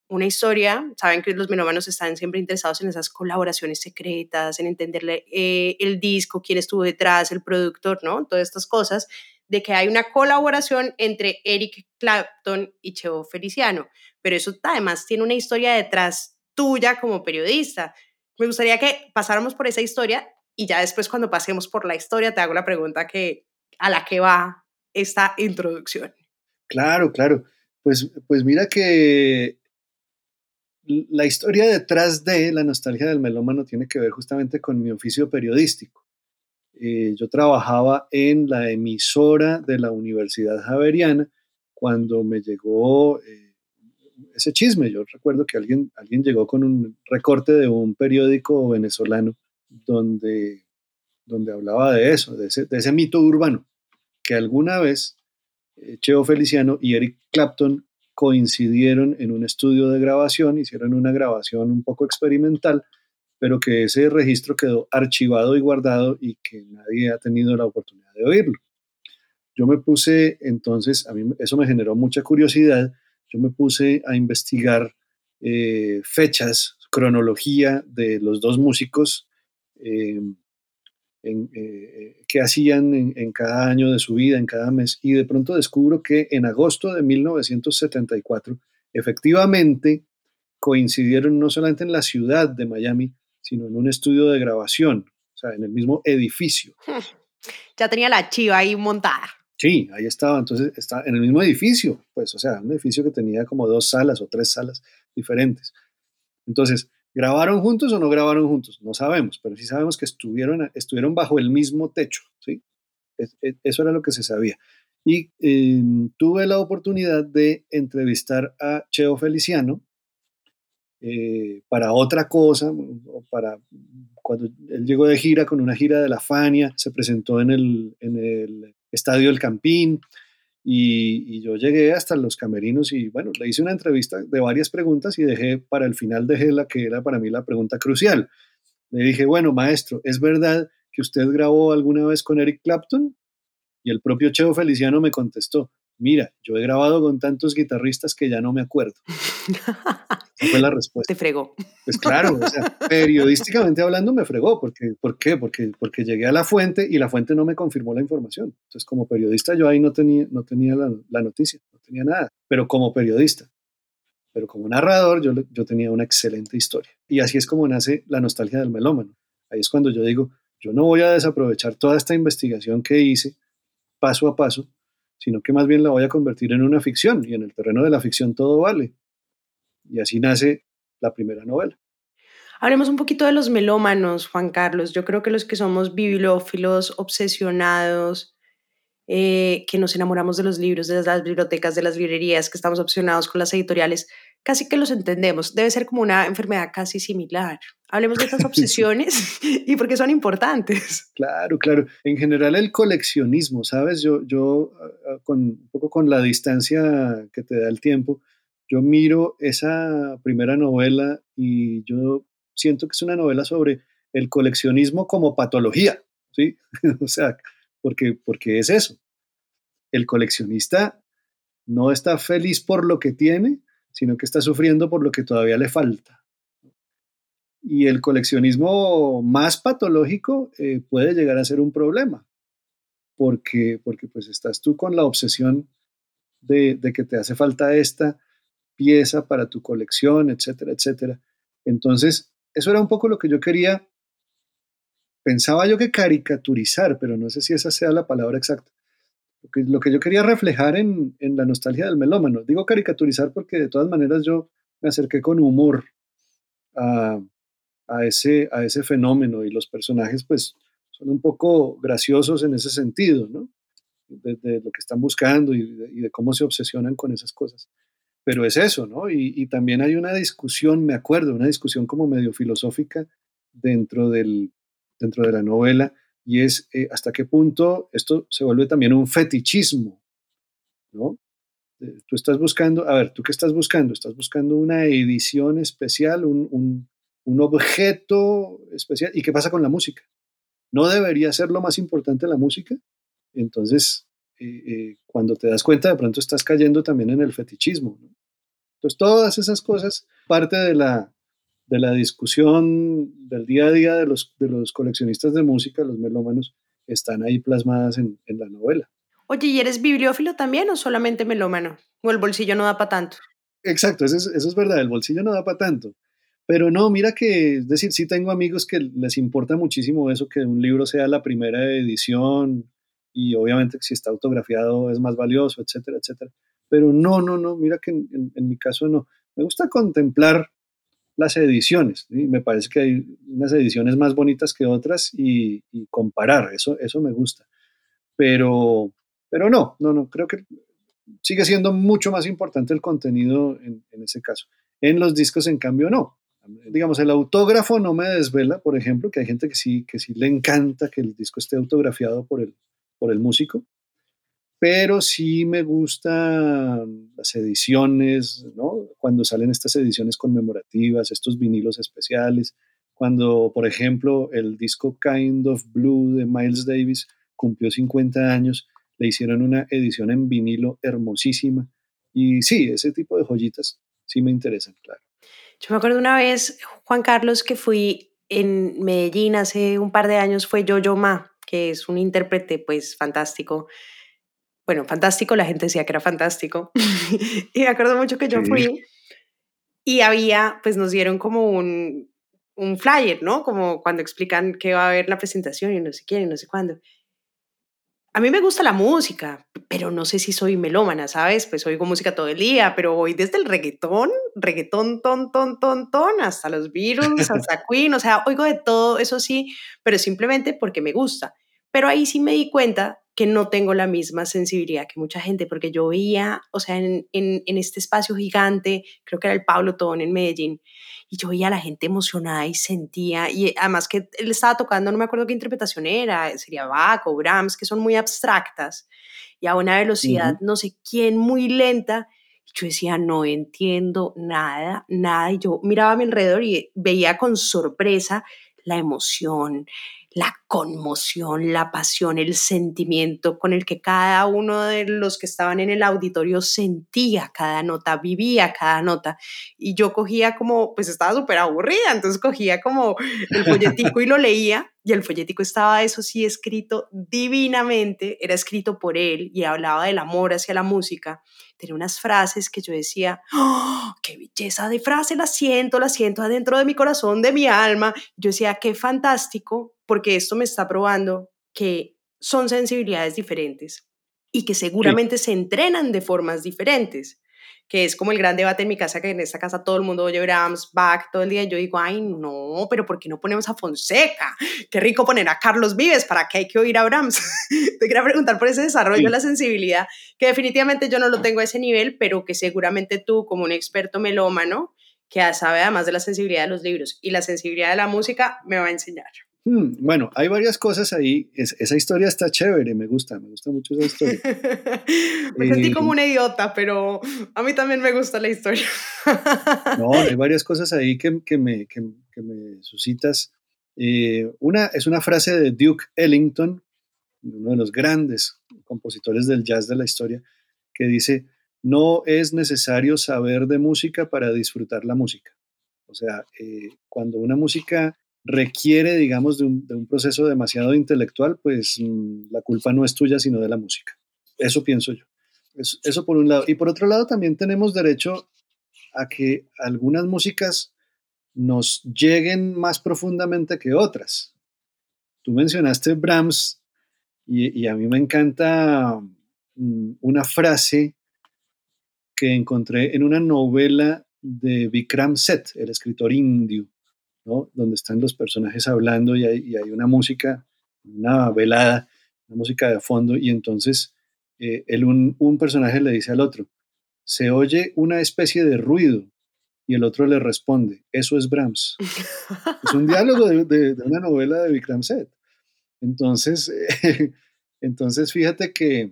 una historia. Saben que los melómanos están siempre interesados en esas colaboraciones secretas, en entenderle eh, el disco, quién estuvo detrás, el productor, ¿no? Todas estas cosas de que hay una colaboración entre Eric Clapton y Cheo Feliciano. Pero eso además tiene una historia detrás tuya como periodista. Me gustaría que pasáramos por esa historia y ya después cuando pasemos por la historia te hago la pregunta que, a la que va esta introducción. Claro, claro. Pues, pues mira que la historia detrás de la nostalgia del melómano tiene que ver justamente con mi oficio periodístico. Eh, yo trabajaba en la emisora de la Universidad Javeriana cuando me llegó eh, ese chisme. Yo recuerdo que alguien, alguien llegó con un recorte de un periódico venezolano donde, donde hablaba de eso, de ese, mito urbano, que alguna vez eh, Cheo Feliciano y Eric Clapton coincidieron en un estudio de grabación, hicieron una grabación un poco experimental, pero que ese registro quedó archivado y guardado y que nadie ha tenido la oportunidad de oírlo. Yo me puse entonces, a mí eso me generó mucha curiosidad yo me puse a investigar eh, fechas, cronología de los dos músicos, eh, eh, hacían en, cada año de su vida, en cada mes, y de pronto descubro que en agosto de 1974, efectivamente, coincidieron no solamente en la ciudad de Miami, sino en un estudio de grabación, o sea, en el mismo edificio. *laughs* Ya tenía la chiva ahí montada. Sí, ahí estaba. Entonces, está en el mismo edificio, pues, o sea, un edificio que tenía como dos salas o tres salas diferentes. Entonces, ¿grabaron juntos o no grabaron juntos? No sabemos, pero sí sabemos que estuvieron, estuvieron bajo el mismo techo, ¿sí? eso era lo que se sabía. Y em, tuve la oportunidad de entrevistar a Cheo Feliciano eh, para otra cosa, para cuando él llegó de gira con una gira de la Fania, se presentó en el, en el Estadio El Campín Y, yo llegué hasta los camerinos y bueno, le hice una entrevista de varias preguntas y dejé, para el final dejé la que era para mí la pregunta crucial. Le dije, bueno, maestro, ¿es verdad que usted grabó alguna vez con Eric Clapton? Y el propio Cheo Feliciano me contestó, mira, yo he grabado con tantos guitarristas que ya no me acuerdo. *laughs* Esa fue la respuesta. Te fregó. Pues claro, o sea, *laughs* periodísticamente hablando me fregó. Porque, ¿Por qué? Porque, porque llegué a la fuente y la fuente no me confirmó la información. Entonces, como periodista yo ahí no tenía, no tenía la, la noticia, no tenía nada. Pero como periodista, pero como narrador yo, yo tenía una excelente historia. Y así es como nace la nostalgia del melómano. Ahí es cuando yo digo, yo no voy a desaprovechar toda esta investigación que hice paso a paso sino que más bien la voy a convertir en una ficción y en el terreno de la ficción todo vale. Y así nace la primera novela. Hablemos un poquito de los melómanos, Juan Carlos. Yo creo que los que somos bibliófilos, obsesionados, eh, que nos enamoramos de los libros, de las bibliotecas, de las librerías, que estamos obsesionados con las editoriales, casi que los entendemos. Debe ser como una enfermedad casi similar. Hablemos de estas *laughs* obsesiones *laughs* y por qué son importantes. Claro, claro. En general el coleccionismo, ¿sabes? Yo, yo ah, ah, con, un poco con la distancia que te da el tiempo, yo miro esa primera novela y yo siento que es una novela sobre el coleccionismo como patología, ¿sí? *laughs* o sea, porque, porque es eso. El coleccionista no está feliz por lo que tiene, sino que está sufriendo por lo que todavía le falta. Y el coleccionismo más patológico eh, puede llegar a ser un problema, porque, porque pues estás tú con la obsesión de, de que te hace falta esta pieza para tu colección, etcétera, etcétera. Entonces, eso era un poco lo que yo quería, pensaba yo que caricaturizar, pero no sé si esa sea la palabra exacta lo que yo quería reflejar en, la nostalgia del melómano. Digo caricaturizar porque de todas maneras yo me acerqué con humor a, ese, a ese fenómeno y los personajes pues son un poco graciosos en ese sentido, ¿no? De, lo que están buscando y de, cómo se obsesionan con esas cosas. Pero es eso, ¿no? Y, también hay una discusión, me acuerdo, una discusión como medio filosófica dentro, del, dentro de la novela y es eh, hasta qué punto esto se vuelve también un fetichismo, ¿no? Eh, tú estás buscando, a ver, ¿tú qué estás buscando? Estás buscando una edición especial, un, objeto especial. ¿Y qué pasa con la música? ¿No debería ser lo más importante la música? Entonces, eh, cuando te das cuenta, de pronto estás cayendo también en el fetichismo. ¿no? Entonces, todas esas cosas, parte de la, de la discusión del día a día de los, de los coleccionistas de música, los melómanos, están ahí plasmadas en, la novela. Oye, ¿y eres bibliófilo también o solamente melómano? ¿O el bolsillo no da para tanto? Exacto, eso es, eso es verdad, el bolsillo no da para tanto. Pero no, mira que, es decir, sí tengo amigos que les importa muchísimo eso, que un libro sea la primera edición y obviamente si está autografiado es más valioso, etcétera, etcétera. Pero no, no, no, mira que en mi caso no. Me gusta contemplar las ediciones. Me parece que hay unas ediciones más bonitas que otras y, comparar, eso, eso me gusta. Pero, pero no, no, no, creo que sigue siendo mucho más importante el contenido en, ese caso. En los discos, en cambio, no. Digamos, el autógrafo no me desvela, por ejemplo, que hay gente que sí, que sí le encanta que el disco esté autografiado por el, por el músico pero sí me gustan las ediciones, ¿no? Cuando salen estas ediciones conmemorativas, estos vinilos especiales, cuando, por ejemplo, el disco Kind of Blue de Miles Davis cumplió 50 años, le hicieron una edición en vinilo hermosísima. Y sí, ese tipo de joyitas sí me interesan, claro. Yo me acuerdo una vez, Juan Carlos, que fui en Medellín hace un par de años, fue Yo-Yo Ma, que es un intérprete pues fantástico bueno, fantástico, la gente decía que era fantástico. *laughs* y me acuerdo mucho que yo fui y había, pues nos dieron como un, un flyer, ¿no? Como cuando explican que va a haber la presentación y no sé quién y no sé cuándo. A mí me gusta la música, pero no sé si soy melómana, ¿sabes? Pues oigo música todo el día, pero voy desde el reggaetón, reggaetón, ton, ton, ton, ton, hasta los Beatles, hasta *laughs* Queen, o sea, oigo de todo, eso sí, pero simplemente porque me gusta. Pero ahí sí me di cuenta que no tengo la misma sensibilidad que mucha gente, porque yo veía, o sea, en, en, este espacio gigante, creo que era el Pablo Tón en Medellín, y yo veía a la gente emocionada y sentía, y además que él estaba tocando, no me acuerdo qué interpretación era, sería Bach o Brahms, que son muy abstractas, y a una velocidad no sé quién muy lenta. Yo decía, no entiendo nada, nada. Y yo miraba a mi alrededor y veía con sorpresa la emoción, la conmoción, la pasión, el sentimiento con el que cada uno de los que estaban en el auditorio sentía cada nota, vivía cada nota. Y yo cogía como, pues estaba súper aburrida, entonces cogía como el folletico y lo *laughs* leía. Y el folletico estaba, eso sí, escrito divinamente, era escrito por él y hablaba del amor hacia la música. Tenía unas frases que yo decía, ¡Oh, qué belleza de frase, la siento, la siento adentro de mi corazón, de mi alma. Yo decía, qué fantástico porque esto me está probando que son sensibilidades diferentes y que seguramente se entrenan de formas diferentes, que es como el gran debate en mi casa, que en esta casa todo el mundo oye Brahms, Bach todo el día, y yo digo, ay, no, pero ¿por qué no ponemos a Fonseca? Qué rico poner a Carlos Vives, ¿para qué hay que oír a Brahms? *laughs* Te quería preguntar por ese desarrollo de la sensibilidad, que definitivamente yo no lo tengo a ese nivel, pero que seguramente tú, como un experto melómano, que sabe además de la sensibilidad de los libros y la sensibilidad de la música, me va a enseñar. Hmm, bueno, hay varias cosas ahí. esa historia está chévere, me gusta, me gusta mucho esa historia. *laughs* me sentí como una idiota, pero a mí también me gusta la historia. *laughs* no, hay varias cosas ahí que, me, que, me, suscitas. Eh, una es una frase de Duke Ellington, uno de los grandes compositores del jazz de la historia, que dice, no es necesario saber de música para disfrutar la música. O sea, eh, cuando una música requiere, digamos, de un, proceso demasiado intelectual, pues mm, la culpa no es tuya, sino de la música. Eso pienso yo. Eso, por un lado. Y por otro lado, también tenemos derecho a que algunas músicas nos lleguen más profundamente que otras. Tú mencionaste Brahms y, y a mí me encanta mm, una frase que encontré en una novela de Vikram Seth, el escritor indio, donde están los personajes hablando y hay, una música, una velada, una música de fondo, y entonces eh, un, personaje le dice al otro, se oye una especie de ruido, y el otro le responde, eso es Brahms. es un diálogo de, una novela de Vikram Seth. Entonces, *laughs* entonces fíjate que,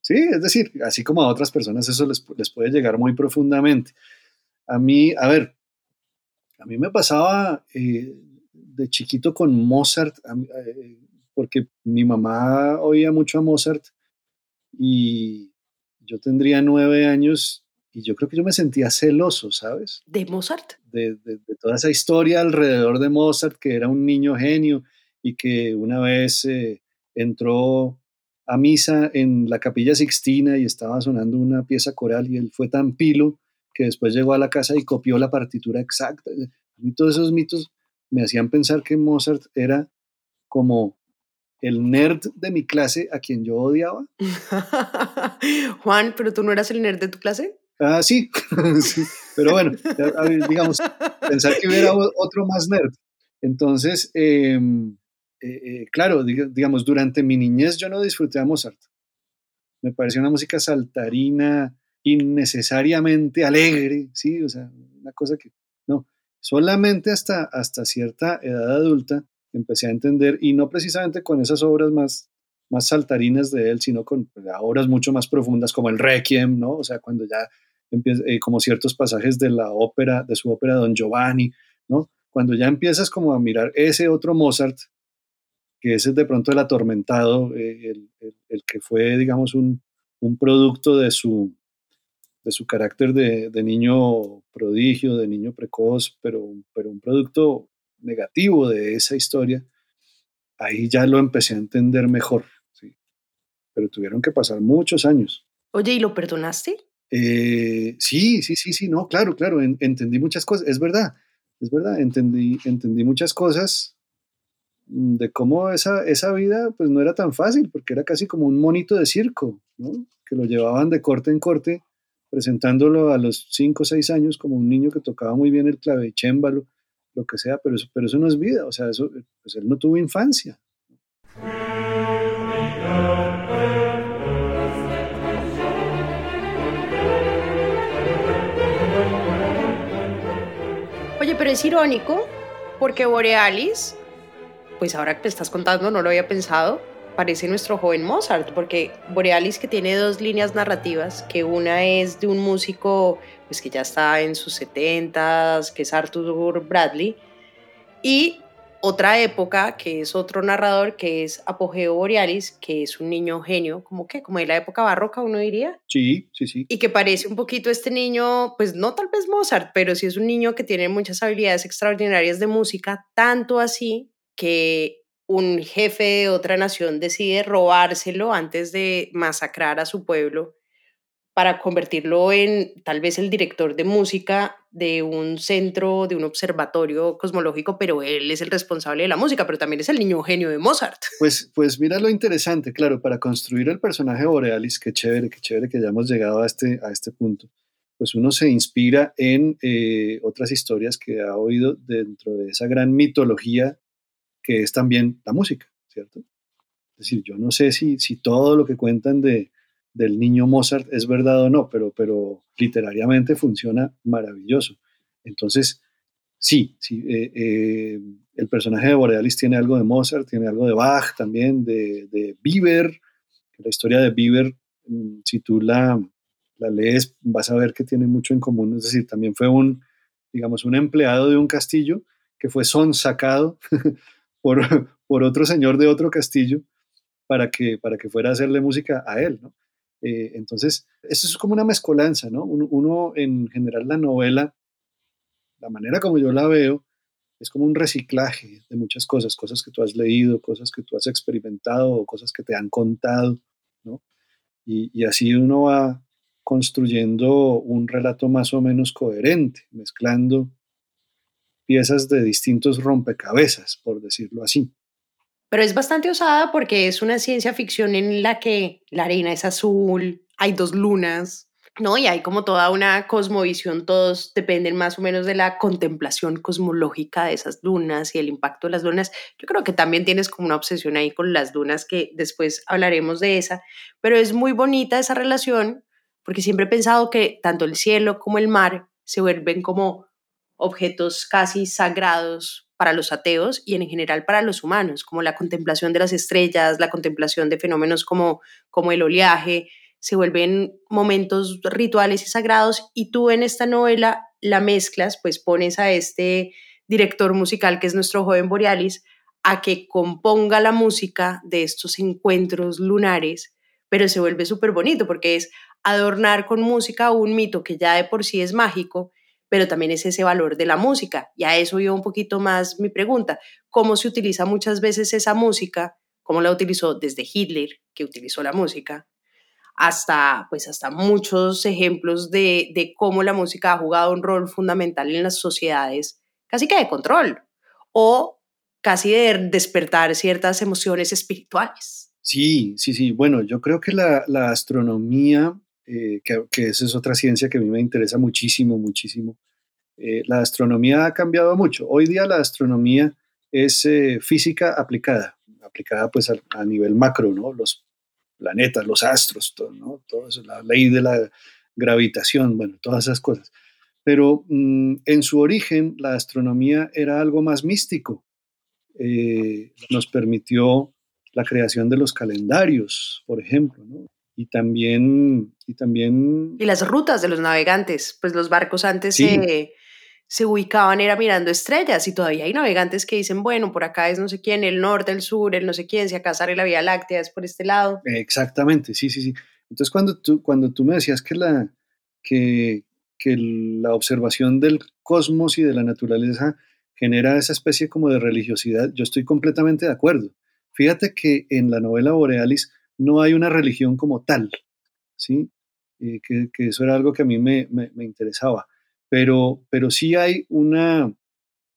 sí, es decir, así como a otras personas eso les, les puede llegar muy profundamente. A mí, a ver, a mí me pasaba eh, de chiquito con Mozart, eh, porque mi mamá oía mucho a Mozart y yo tendría nueve años y yo creo que yo me sentía celoso, ¿sabes? ¿De Mozart? De, toda esa historia alrededor de Mozart, que era un niño genio y que una vez eh, entró a misa en la capilla Sixtina y estaba sonando una pieza coral y él fue tan pilo que después llegó a la casa y copió la partitura exacta. Y todos esos mitos me hacían pensar que Mozart era como el nerd de mi clase a quien yo odiaba. *laughs* Juan, pero tú no eras el nerd de tu clase. Ah, sí, *laughs* pero bueno, digamos, pensar que hubiera otro más nerd. Entonces, em, eh, eh, claro, digamos, durante mi niñez yo no disfruté a Mozart. Me parecía una música saltarina, innecesariamente alegre, ¿sí? O sea, una cosa que no. Solamente hasta, hasta cierta edad adulta empecé a entender, y no precisamente con esas obras más, más saltarinas de él, sino con pues, obras mucho más profundas como el Requiem, ¿no? O sea, cuando ya empieza, eh, como ciertos pasajes de la ópera, de su ópera Don Giovanni, ¿no? Cuando ya empiezas como a mirar ese otro Mozart, que ese es de pronto el atormentado, eh, el, el, que fue, digamos, un, un producto de su, de su carácter de, niño prodigio, de niño precoz, pero, pero un producto negativo de esa historia, ahí ya lo empecé a entender mejor. ¿sí? Pero tuvieron que pasar muchos años. Oye, ¿y lo perdonaste? Eh, sí, sí, sí, sí, no, claro, claro, entendí muchas cosas, es verdad, es verdad, entendí, entendí muchas cosas mm, de cómo esa, esa vida pues no era tan fácil, porque era casi como un monito de circo, ¿no? que lo llevaban de corte en corte presentándolo a los 5 o 6 años como un niño que tocaba muy bien el clavecémbalo, lo que sea, pero eso, pero eso no es vida, o sea, eso, pues él no tuvo infancia. Oye, pero es irónico porque Borealis, pues ahora que te estás contando, no lo había pensado, parece nuestro joven Mozart, porque Borealis que tiene dos líneas narrativas, que una es de un músico pues que ya está en sus 70s, que es Arthur Bradley, y otra época, que es otro narrador, que es Apogeo Borealis, que es un niño genio, como que, como de la época barroca, uno diría. Sí, sí, sí. Y que parece un poquito este niño, pues no tal vez Mozart, pero sí es un niño que tiene muchas habilidades extraordinarias de música, tanto así que un jefe de otra nación decide robárselo antes de masacrar a su pueblo para convertirlo en tal vez el director de música de un centro, de un observatorio cosmológico, pero él es el responsable de la música, pero también es el niño genio de Mozart. Pues, pues mira lo interesante, claro, para construir el personaje Borealis, qué chévere, qué chévere que hayamos llegado a este, a este punto, pues uno se inspira en eh, otras historias que ha oído dentro de esa gran mitología que es también la música, ¿cierto? Es decir, yo no sé si, si todo lo que cuentan de, del niño Mozart es verdad o no, pero, pero literariamente funciona maravilloso. Entonces, sí, sí eh, eh, el personaje de Borealis tiene algo de Mozart, tiene algo de Bach también, de, de Bieber. La historia de Bieber, mm, si tú la, la lees, vas a ver que tiene mucho en común. Es decir, también fue un, digamos, un empleado de un castillo que fue sonsacado *laughs* por, *laughs* por otro señor de otro castillo para que, para que fuera a hacerle música a él. Eh, entonces, eso es como una mezcolanza, ¿no? Uno, en general, la novela, la manera como yo la veo, es como un reciclaje de muchas cosas, cosas que tú has leído, cosas que tú has experimentado, cosas que te han contado, ¿no? Y así uno va construyendo un relato más o menos coherente, mezclando piezas de distintos rompecabezas, por decirlo así pero es bastante osada porque es una ciencia ficción en la que la arena es azul, hay dos lunas, ¿no? Y hay como toda una cosmovisión, todos dependen más o menos de la contemplación cosmológica de esas lunas y el impacto de las lunas. Yo creo que también tienes como una obsesión ahí con las lunas, que después hablaremos de esa, pero es muy bonita esa relación porque siempre he pensado que tanto el cielo como el mar se vuelven como objetos casi sagrados para los ateos y en general para los humanos, como la contemplación de las estrellas, la contemplación de fenómenos como, como el oleaje, se vuelven momentos rituales y sagrados. Y tú en esta novela la mezclas, pues pones a este director musical que es nuestro joven Borealis a que componga la música de estos encuentros lunares, pero se vuelve súper bonito porque es adornar con música un mito que ya de por sí es mágico pero también es ese valor de la música. Y a eso iba un poquito más mi pregunta. ¿Cómo se utiliza muchas veces esa música? ¿Cómo la utilizó desde Hitler, que utilizó la música, hasta, pues hasta muchos ejemplos de, de cómo la música ha jugado un rol fundamental en las sociedades, casi que de control, o casi de despertar ciertas emociones espirituales? Sí, sí, sí. Bueno, yo creo que la, la astronomía eh, que, que, esa es otra ciencia que a mí me interesa muchísimo, muchísimo. Eh, la astronomía ha cambiado mucho. Hoy día la astronomía es eh, física aplicada, aplicada pues a, nivel macro, ¿no? Los planetas, los astros, todo, eso, la ley de la gravitación, bueno, todas esas cosas. Pero mmm, en su origen la astronomía era algo más místico. nos permitió la creación de los calendarios, por ejemplo, ¿no? Y también, y también... Y las rutas de los navegantes, pues los barcos antes sí. se, se, ubicaban, era mirando estrellas y todavía hay navegantes que dicen, bueno, por acá es no sé quién, el norte, el sur, el no sé quién, si acá sale la Vía Láctea es por este lado. Exactamente, sí, sí, sí. Entonces cuando tú, cuando tú me decías que la, que, que la observación del cosmos y de la naturaleza genera esa especie como de religiosidad, yo estoy completamente de acuerdo. Fíjate que en la novela Borealis, no hay una religión como tal, ¿sí? Eh, que, eso era algo que a mí me, me, interesaba, pero, pero sí hay una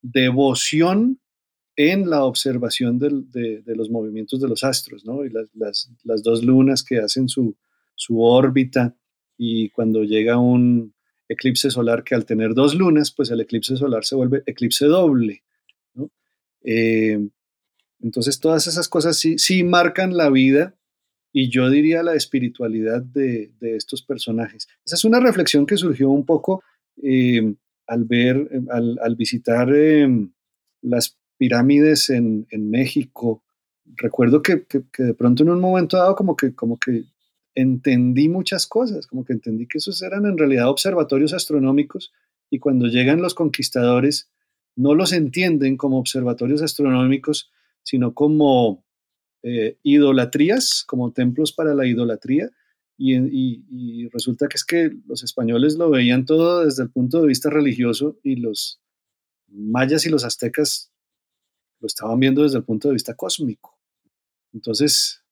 devoción en la observación de, de, los movimientos de los astros, ¿no? Y las, las, las dos lunas que hacen su, su, órbita y cuando llega un eclipse solar que al tener dos lunas, pues el eclipse solar se vuelve eclipse doble, ¿no? Eh, entonces todas esas cosas sí, sí marcan la vida y yo diría la espiritualidad de, de, estos personajes. Esa es una reflexión que surgió un poco eh, al ver, al, al visitar eh, las pirámides en, en, México recuerdo que, que, de pronto en un momento dado como que, como que entendí muchas cosas, como que entendí que esos eran en realidad observatorios astronómicos y cuando llegan los conquistadores no los entienden como observatorios astronómicos, sino como eh, idolatrías, como templos para la idolatría. Y, resulta que es que los españoles lo veían todo desde el punto de vista religioso y los mayas y los aztecas lo estaban viendo desde el punto de vista cósmico. Entonces,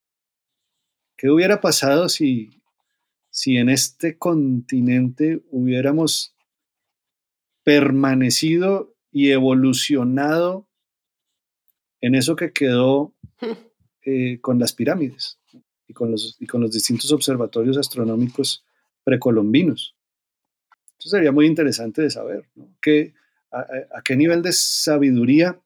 ¿qué hubiera pasado si, si en este continente hubiéramos permanecido y evolucionado en eso que quedó *laughs* eh, con las pirámides y con los, y con los distintos observatorios astronómicos precolombinos. Eso sería muy interesante de saber, ¿no? a, qué nivel de sabiduría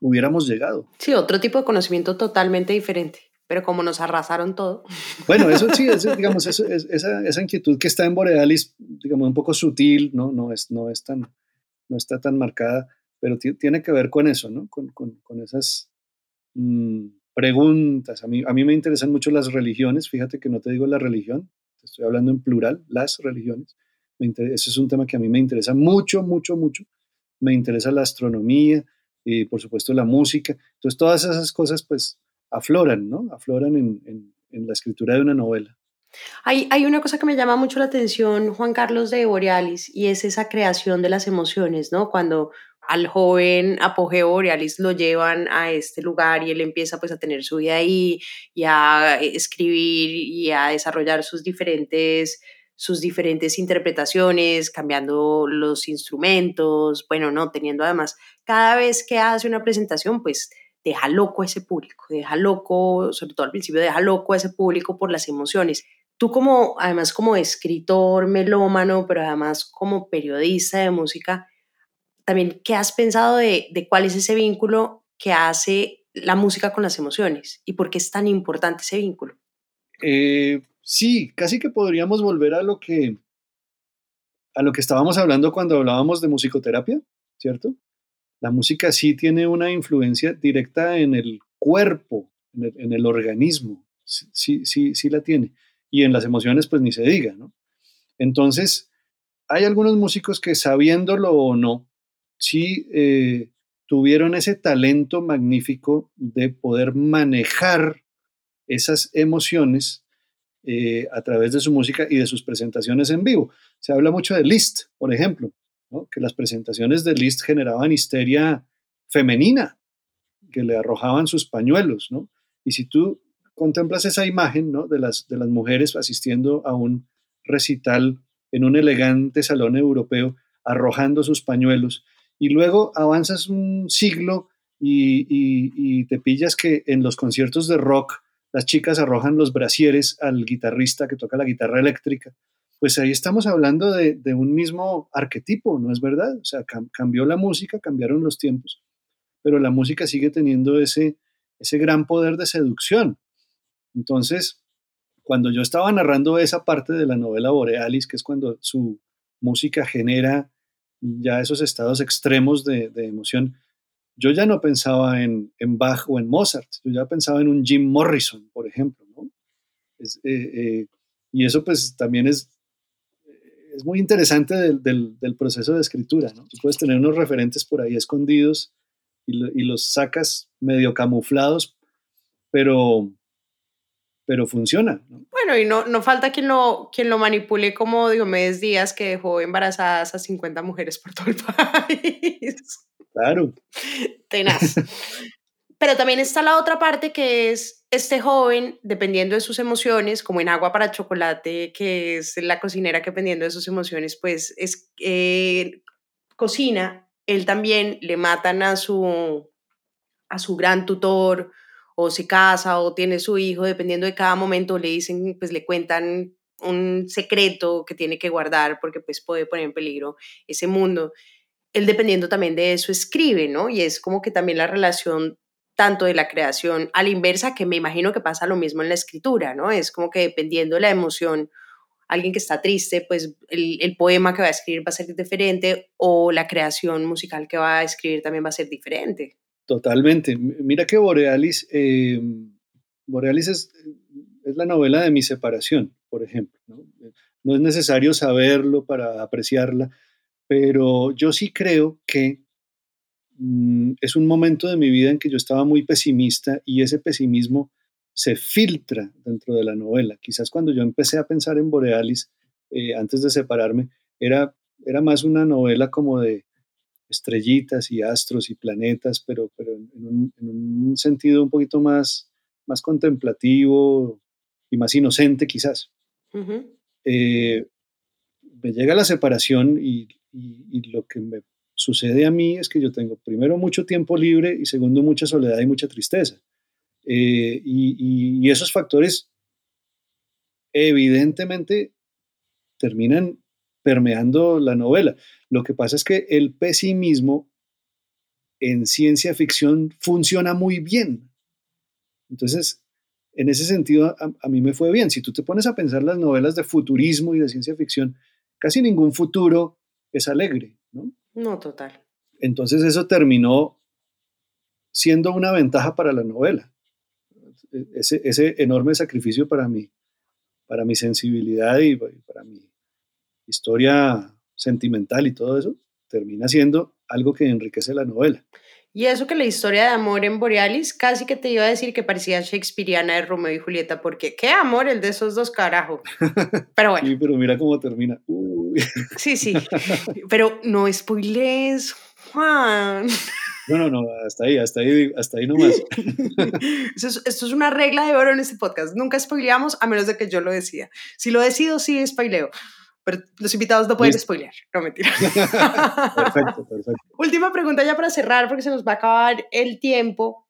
hubiéramos llegado. Sí, otro tipo de conocimiento totalmente diferente, pero como nos arrasaron todo. Bueno, eso sí, *laughs* digamos, esa, esa, inquietud que está en Borealis, digamos, un poco sutil, ¿no? No, es, no, es tan, no está tan marcada, pero tiene que ver con eso, ¿no? Con, con, con esas mm, preguntas. A mí, a mí me interesan mucho las religiones, fíjate que no te digo la religión, estoy hablando en plural, las religiones. Me ese es un tema que a mí me interesa mucho, mucho, mucho. Me interesa la astronomía y por supuesto la música. Entonces todas esas cosas pues afloran, ¿no? Afloran en, en la escritura de una novela. Hay, hay, una cosa que me llama mucho la atención, Juan Carlos de Borealis, y es esa creación de las emociones, ¿no? Cuando al joven apogeo Borealis lo llevan a este lugar y él empieza pues a tener su vida ahí y a escribir y a desarrollar sus diferentes sus diferentes interpretaciones, cambiando los instrumentos, bueno, no, teniendo además, cada vez que hace una presentación, pues deja loco a ese público, deja loco, sobre todo al principio, deja loco a ese público por las emociones. Tú como, además como escritor melómano, pero además como periodista de música, también, ¿qué has pensado de, cuál es ese vínculo que hace la música con las emociones y por qué es tan importante ese vínculo? Eh, sí, casi que podríamos volver a lo que a lo que estábamos hablando cuando hablábamos de musicoterapia, ¿cierto? La música sí tiene una influencia directa en el cuerpo, en el, organismo, sí, sí, sí la tiene. Y en las emociones, pues ni se diga, ¿no? Entonces, hay algunos músicos que sabiéndolo o no, sí eh, tuvieron ese talento magnífico de poder manejar esas emociones eh, a través de su música y de sus presentaciones en vivo. Se habla mucho de Liszt, por ejemplo, que las presentaciones de Liszt generaban histeria femenina, que le arrojaban sus pañuelos, ¿no? Y si tú contemplas esa imagen ¿no? de, las, de las mujeres asistiendo a un recital en un elegante salón europeo, arrojando sus pañuelos, y luego avanzas un siglo y, te pillas que en los conciertos de rock las chicas arrojan los brasieres al guitarrista que toca la guitarra eléctrica. Pues ahí estamos hablando de, un mismo arquetipo, ¿no es verdad? O sea, cambió la música, cambiaron los tiempos, pero la música sigue teniendo ese, ese gran poder de seducción. Entonces, cuando yo estaba narrando esa parte de la novela Borealis, que es cuando su música genera ya esos estados extremos de, emoción, yo ya no pensaba en, Bach o en Mozart, yo ya pensaba en un Jim Morrison, por ejemplo, ¿no? Eh, eh, y eso pues también es, es muy interesante del, proceso de escritura, ¿no? Tú puedes tener unos referentes por ahí escondidos y los sacas medio camuflados, pero, pero funciona. Bueno, y no, no falta quien lo, quien lo manipule como Diomedes Díaz, que dejó embarazadas a 50 mujeres por todo el *laughs* país. Claro. Tenaz. pero también está la otra parte que es este joven, dependiendo de sus emociones, como en Agua para Chocolate, que es la cocinera que dependiendo de sus emociones, pues es eh, cocina, él también le matan a su, a su gran tutor, o se casa o tiene su hijo, dependiendo de cada momento, le dicen, pues le cuentan un secreto que tiene que guardar porque pues puede poner en peligro ese mundo. Él dependiendo también de eso escribe, ¿no? Y es como que también la relación tanto de la creación a la inversa, que me imagino que pasa lo mismo en la escritura, ¿no? Es como que dependiendo de la emoción, alguien que está triste, pues el, el, poema que va a escribir va a ser diferente o la creación musical que va a escribir también va a ser diferente. Totalmente. Mira que Borealis, eh, Borealis es, la novela de mi separación, por ejemplo. ¿no? No es necesario saberlo para apreciarla, pero yo sí creo que mm, es un momento de mi vida en que yo estaba muy pesimista y ese pesimismo se filtra dentro de la novela. Quizás cuando yo empecé a pensar en Borealis, eh, antes de separarme, era más una novela como de estrellitas y astros y planetas, pero, pero en, un, en un sentido un poquito más, más contemplativo y más inocente quizás. Eh, me llega la separación y, y- y lo que me sucede a mí es que yo tengo primero mucho tiempo libre y segundo mucha soledad y mucha tristeza. Eh, y esos factores evidentemente terminan permeando la novela. Lo que pasa es que el pesimismo en ciencia ficción funciona muy bien. Entonces, en ese sentido, a, a mí me fue bien. Si tú te pones a pensar las novelas de futurismo y de ciencia ficción, casi ningún futuro es alegre, ¿no? No, total. Entonces eso terminó siendo una ventaja para la novela. E- Ese, ese enorme sacrificio para mi, para mi sensibilidad y para mi historia sentimental y todo eso, termina siendo algo que enriquece la novela. Y eso que la historia de amor en Borealis, casi que te iba a decir que parecía shakespeariana de Romeo y Julieta, porque qué amor el de esos dos carajo. *laughs* Pero bueno, Sí, pero mira cómo termina. Uy. *laughs* sí, sí. Pero no spoilees, Juan. No, no, no, hasta ahí, hasta ahí, hasta ahí nomás. *laughs* Eso es- esto es una regla de oro en este podcast. Nunca spoileamos a menos de que yo lo decida. Si lo decido, sí spoileo. Pero los invitados no pueden Listo. spoilear. No, mentira. *laughs* Perfecto, perfecto. Última pregunta ya para cerrar, porque se nos va a acabar el tiempo.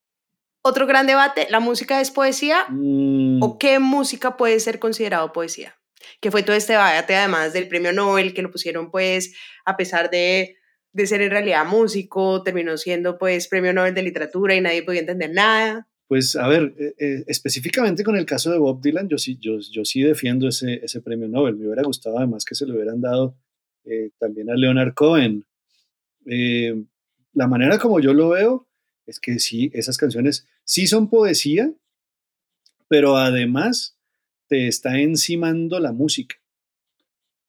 Otro gran debate, ¿la música es poesía Mm, o qué música puede ser considerado poesía? Que fue todo este debate además del premio Nobel, que lo pusieron pues a pesar de, de ser en realidad músico, terminó siendo pues premio Nobel de literatura y nadie podía entender nada. Pues a ver, eh, eh, específicamente con el caso de Bob Dylan, yo sí, yo, sí defiendo ese, ese premio Nobel. Me hubiera gustado además que se lo hubieran dado eh, también a Leonard Cohen. La manera como yo lo veo es que sí, esas canciones sí son poesía, pero además te está encimando la música.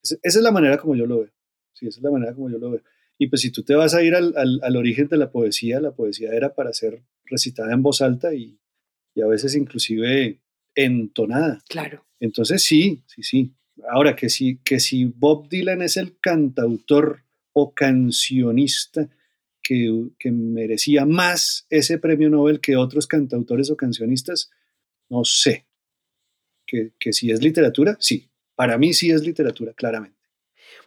Esa esa es la manera como yo lo veo. Sí, esa es la manera como yo lo veo. Y pues si tú te vas a ir al, al- al origen de la poesía, la poesía era para ser recitada en voz alta y, y a veces inclusive entonada. Claro. Entonces sí, sí, sí. Ahora que si, que si Bob Dylan es el cantautor o cancionista que, que merecía más ese premio Nobel que otros cantautores o cancionistas, no sé. Que, que si es literatura, sí. Para mí sí es literatura, claramente.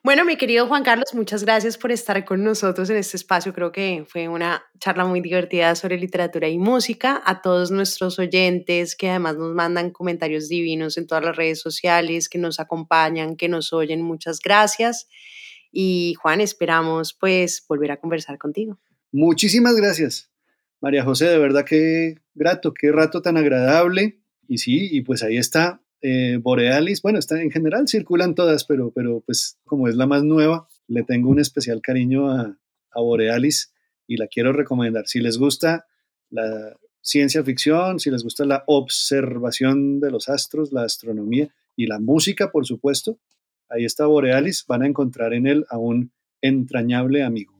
Bueno, mi querido Juan Carlos, muchas gracias por estar con nosotros en este espacio. Creo que fue una charla muy divertida sobre literatura y música. A todos nuestros oyentes que además nos mandan comentarios divinos en todas las redes sociales, que nos acompañan, que nos oyen, muchas gracias. Y Juan, esperamos pues volver a conversar contigo. Muchísimas gracias, María José, de verdad que grato, qué rato tan agradable. Y sí, y pues ahí está eh, Borealis. Bueno, está en general, circulan todas, pero, pero pues como es la más nueva, le tengo un especial cariño a, a Borealis y la quiero recomendar. Si les gusta la ciencia ficción, si les gusta la observación de los astros, la astronomía y la música, por supuesto, ahí está Borealis, van a encontrar en él a un entrañable amigo.